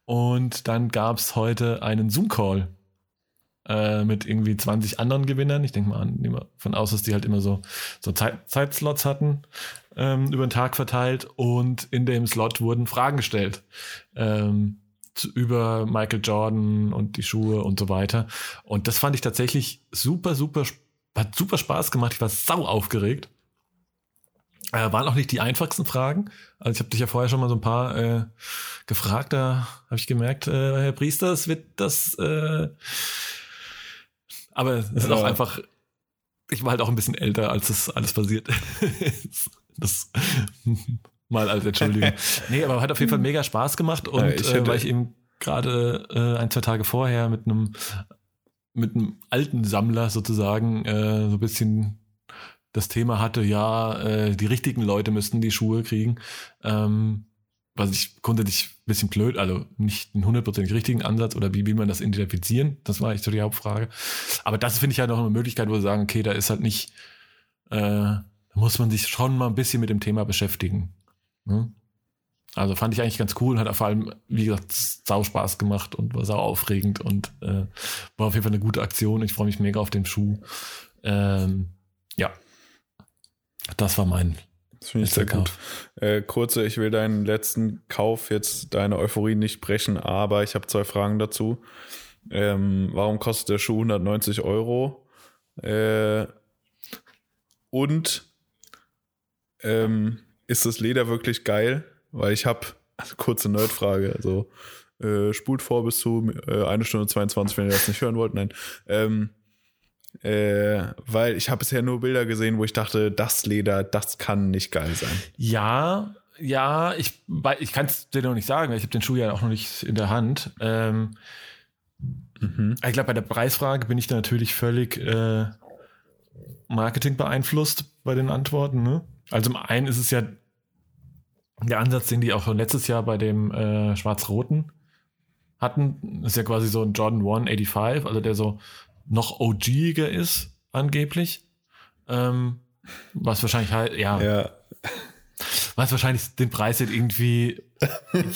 Speaker 2: und dann gab es heute einen Zoom-Call äh, mit irgendwie 20 anderen Gewinnern. Ich denke mal an, von aus, dass die halt immer so, so Zeit, Zeitslots hatten, ähm, über den Tag verteilt. Und in dem Slot wurden Fragen gestellt. Ähm, über Michael Jordan und die Schuhe und so weiter. Und das fand ich tatsächlich super, super, hat super Spaß gemacht. Ich war sau aufgeregt. Äh, waren auch nicht die einfachsten Fragen. Also ich habe dich ja vorher schon mal so ein paar äh, gefragt. Da habe ich gemerkt, äh, Herr Priester, es wird das. Äh, aber es ist auch einfach. Ich war halt auch ein bisschen älter, als das alles passiert. das mal als Entschuldigung. nee, aber hat auf jeden Fall mega Spaß gemacht und
Speaker 1: Ja, ich
Speaker 2: äh, weil ich eben gerade äh, ein, zwei Tage vorher mit einem mit einem alten Sammler sozusagen äh, so ein bisschen das Thema hatte, ja, äh, die richtigen Leute müssten die Schuhe kriegen. Ähm, was ich grundsätzlich ein bisschen blöd, also nicht einen hundertprozentig richtigen Ansatz oder wie will man das identifizieren? Das war echt so die Hauptfrage. Aber das finde ich halt noch eine Möglichkeit, wo wir sagen, okay, da ist halt nicht, äh, da muss man sich schon mal ein bisschen mit dem Thema beschäftigen. Ne? Also fand ich eigentlich ganz cool und hat vor allem, wie gesagt, sau Spaß gemacht und war sau aufregend und äh, war auf jeden Fall eine gute Aktion. Ich freue mich mega auf den Schuh. Ähm, ja, das war mein.
Speaker 1: Das finde ich sehr gut. Äh, kurze, ich will deinen letzten Kauf jetzt deine Euphorie nicht brechen, aber ich habe zwei Fragen dazu. Ähm, warum kostet der Schuh 190 Euro? Äh, und ähm, ist das Leder wirklich geil? Weil ich habe, also kurze Nerdfrage, also äh, spult vor bis zu äh, eine Stunde 22, wenn ihr das nicht hören wollt, nein. Ähm, äh, weil ich habe bisher nur Bilder gesehen, wo ich dachte, das Leder, das kann nicht geil sein.
Speaker 2: Ja, ja, ich, ich kann es dir noch nicht sagen, weil ich habe den Schuh ja auch noch nicht in der Hand. Ähm,
Speaker 1: Mhm.
Speaker 2: ich glaube, bei der Preisfrage bin ich da natürlich völlig äh, Marketing beeinflusst bei den Antworten. Ne? Also zum einen ist es ja der Ansatz, den die auch schon letztes Jahr bei dem äh, Schwarz-Roten hatten, ist ja quasi so ein Jordan 185, also der so noch OGiger ist, angeblich. Ähm, was wahrscheinlich halt, ja,
Speaker 1: Ja,
Speaker 2: was wahrscheinlich den Preis jetzt irgendwie,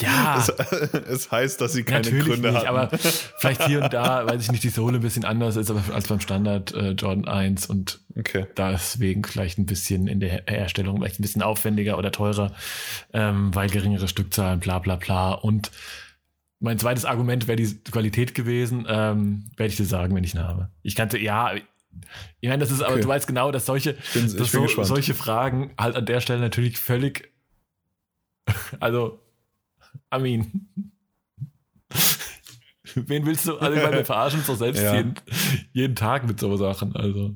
Speaker 2: ja,
Speaker 1: es, es heißt, dass sie keine
Speaker 2: natürlich
Speaker 1: Gründe
Speaker 2: nicht,
Speaker 1: hatten.
Speaker 2: aber vielleicht hier und da, weiß ich nicht, die Sohle ein bisschen anders ist aber als beim Standard äh, Jordan 1 und
Speaker 1: okay.
Speaker 2: deswegen vielleicht ein bisschen in der Her- Herstellung vielleicht ein bisschen aufwendiger oder teurer, ähm, weil geringere Stückzahlen, bla bla bla. Und mein zweites Argument wäre die Qualität gewesen, ähm, werde ich dir sagen, wenn ich ihn habe. Ich kannte, ja, ich meine, das ist, aber
Speaker 1: Okay.
Speaker 2: du weißt genau, dass solche,
Speaker 1: bin-
Speaker 2: dass so, solche Fragen halt an der Stelle natürlich völlig, also, Amin. Wen willst du, also ich meine, wir verarschen uns doch selbst
Speaker 1: Ja.
Speaker 2: jeden, jeden Tag mit so Sachen, also.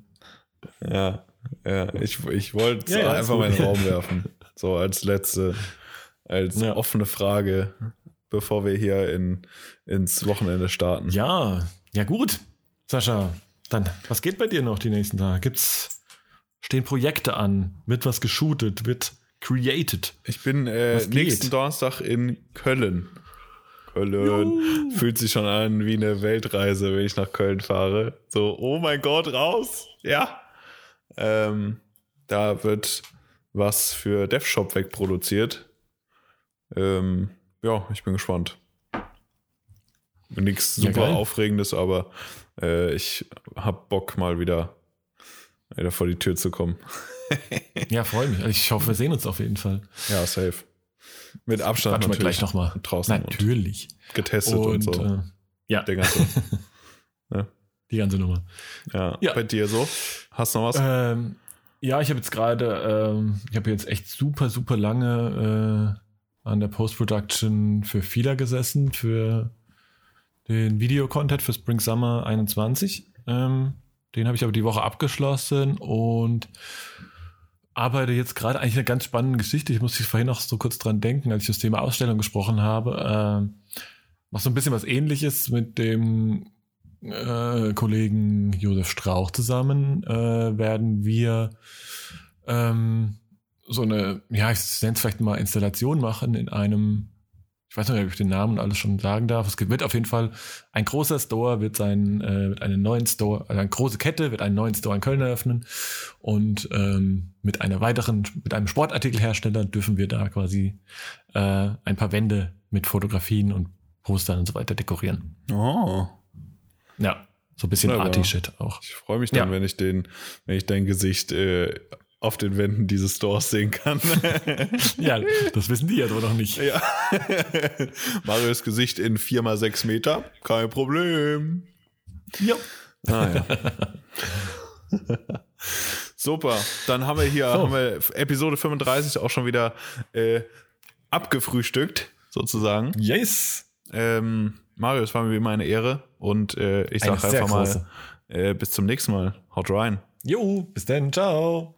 Speaker 1: Ja, ja. Ich, ich wollte
Speaker 2: Ja, ja,
Speaker 1: einfach den Raum werfen. So als letzte, als offene Frage, bevor wir hier in, ins Wochenende starten.
Speaker 2: Ja, ja gut. Sascha, dann, was geht bei dir noch die nächsten Tage? Gibt's, stehen Projekte an? Wird was geshootet? Wird created?
Speaker 1: Ich bin äh, nächsten Donnerstag in Köln. Köln fühlt sich schon an wie eine Weltreise, wenn ich nach Köln fahre. So, oh mein Gott, raus! Ja. Ähm, da wird was für DevShop wegproduziert. Ähm, ja, ich bin gespannt. Nichts
Speaker 2: Ja,
Speaker 1: super
Speaker 2: geil.
Speaker 1: Aufregendes, aber äh, ich hab Bock mal wieder, wieder vor die Tür zu kommen.
Speaker 2: Ja, freue mich. Ich hoffe, wir sehen uns auf jeden Fall.
Speaker 1: Ja, safe. Mit Abstand
Speaker 2: Quatschen wir gleich nochmal.
Speaker 1: draußen
Speaker 2: Natürlich.
Speaker 1: getestet und,
Speaker 2: Und,
Speaker 1: so.
Speaker 2: äh, ja,
Speaker 1: Der ganze.
Speaker 2: die ganze Nummer.
Speaker 1: Ja.
Speaker 2: Ja.
Speaker 1: Bei dir so? Hast du noch was?
Speaker 2: Ähm, ja, ich habe jetzt gerade, ähm, ich habe jetzt echt super, super lange äh, an der Post-Production für Fila gesessen, für den Videocontent für Spring Summer 21. Ähm, den habe ich aber die Woche abgeschlossen und arbeite jetzt gerade eigentlich eine ganz spannende Geschichte. Ich musste vorhin noch so kurz dran denken, als ich das Thema Ausstellung gesprochen habe. Ähm, mach so ein bisschen was ähnliches mit dem äh, Kollegen Josef Strauch zusammen äh, werden wir ähm, so eine, ja, ich nenne es vielleicht mal Installation machen in einem, ich weiß nicht, ob ich den Namen alles schon sagen darf. Es wird auf jeden Fall ein großer Store, wird sein, äh, wird einen neuen Store, also eine große Kette wird einen neuen Store in Köln eröffnen und ähm, mit einer weiteren, mit einem Sportartikelhersteller dürfen wir da quasi äh, ein paar Wände mit Fotografien und Postern und so weiter dekorieren.
Speaker 1: Oh.
Speaker 2: Ja. So ein bisschen. Arty-Shit auch.
Speaker 1: Ich freue mich dann,
Speaker 2: Ja.
Speaker 1: wenn ich den, wenn ich dein Gesicht äh, auf den Wänden dieses Stores sehen kann.
Speaker 2: Ja, das wissen die jetzt aber noch nicht.
Speaker 1: ja. Marios Gesicht in 4x6 Meter. Kein Problem.
Speaker 2: Ja.
Speaker 1: Ah, ja. Super, dann haben wir hier
Speaker 2: So.
Speaker 1: haben wir Episode 35 auch schon wieder äh, abgefrühstückt, sozusagen.
Speaker 2: Yes.
Speaker 1: Ähm, Mario, es war mir wie immer eine Ehre und äh, ich sage einfach mal äh, bis zum nächsten Mal. Haut rein.
Speaker 2: Jo, bis dann. Ciao.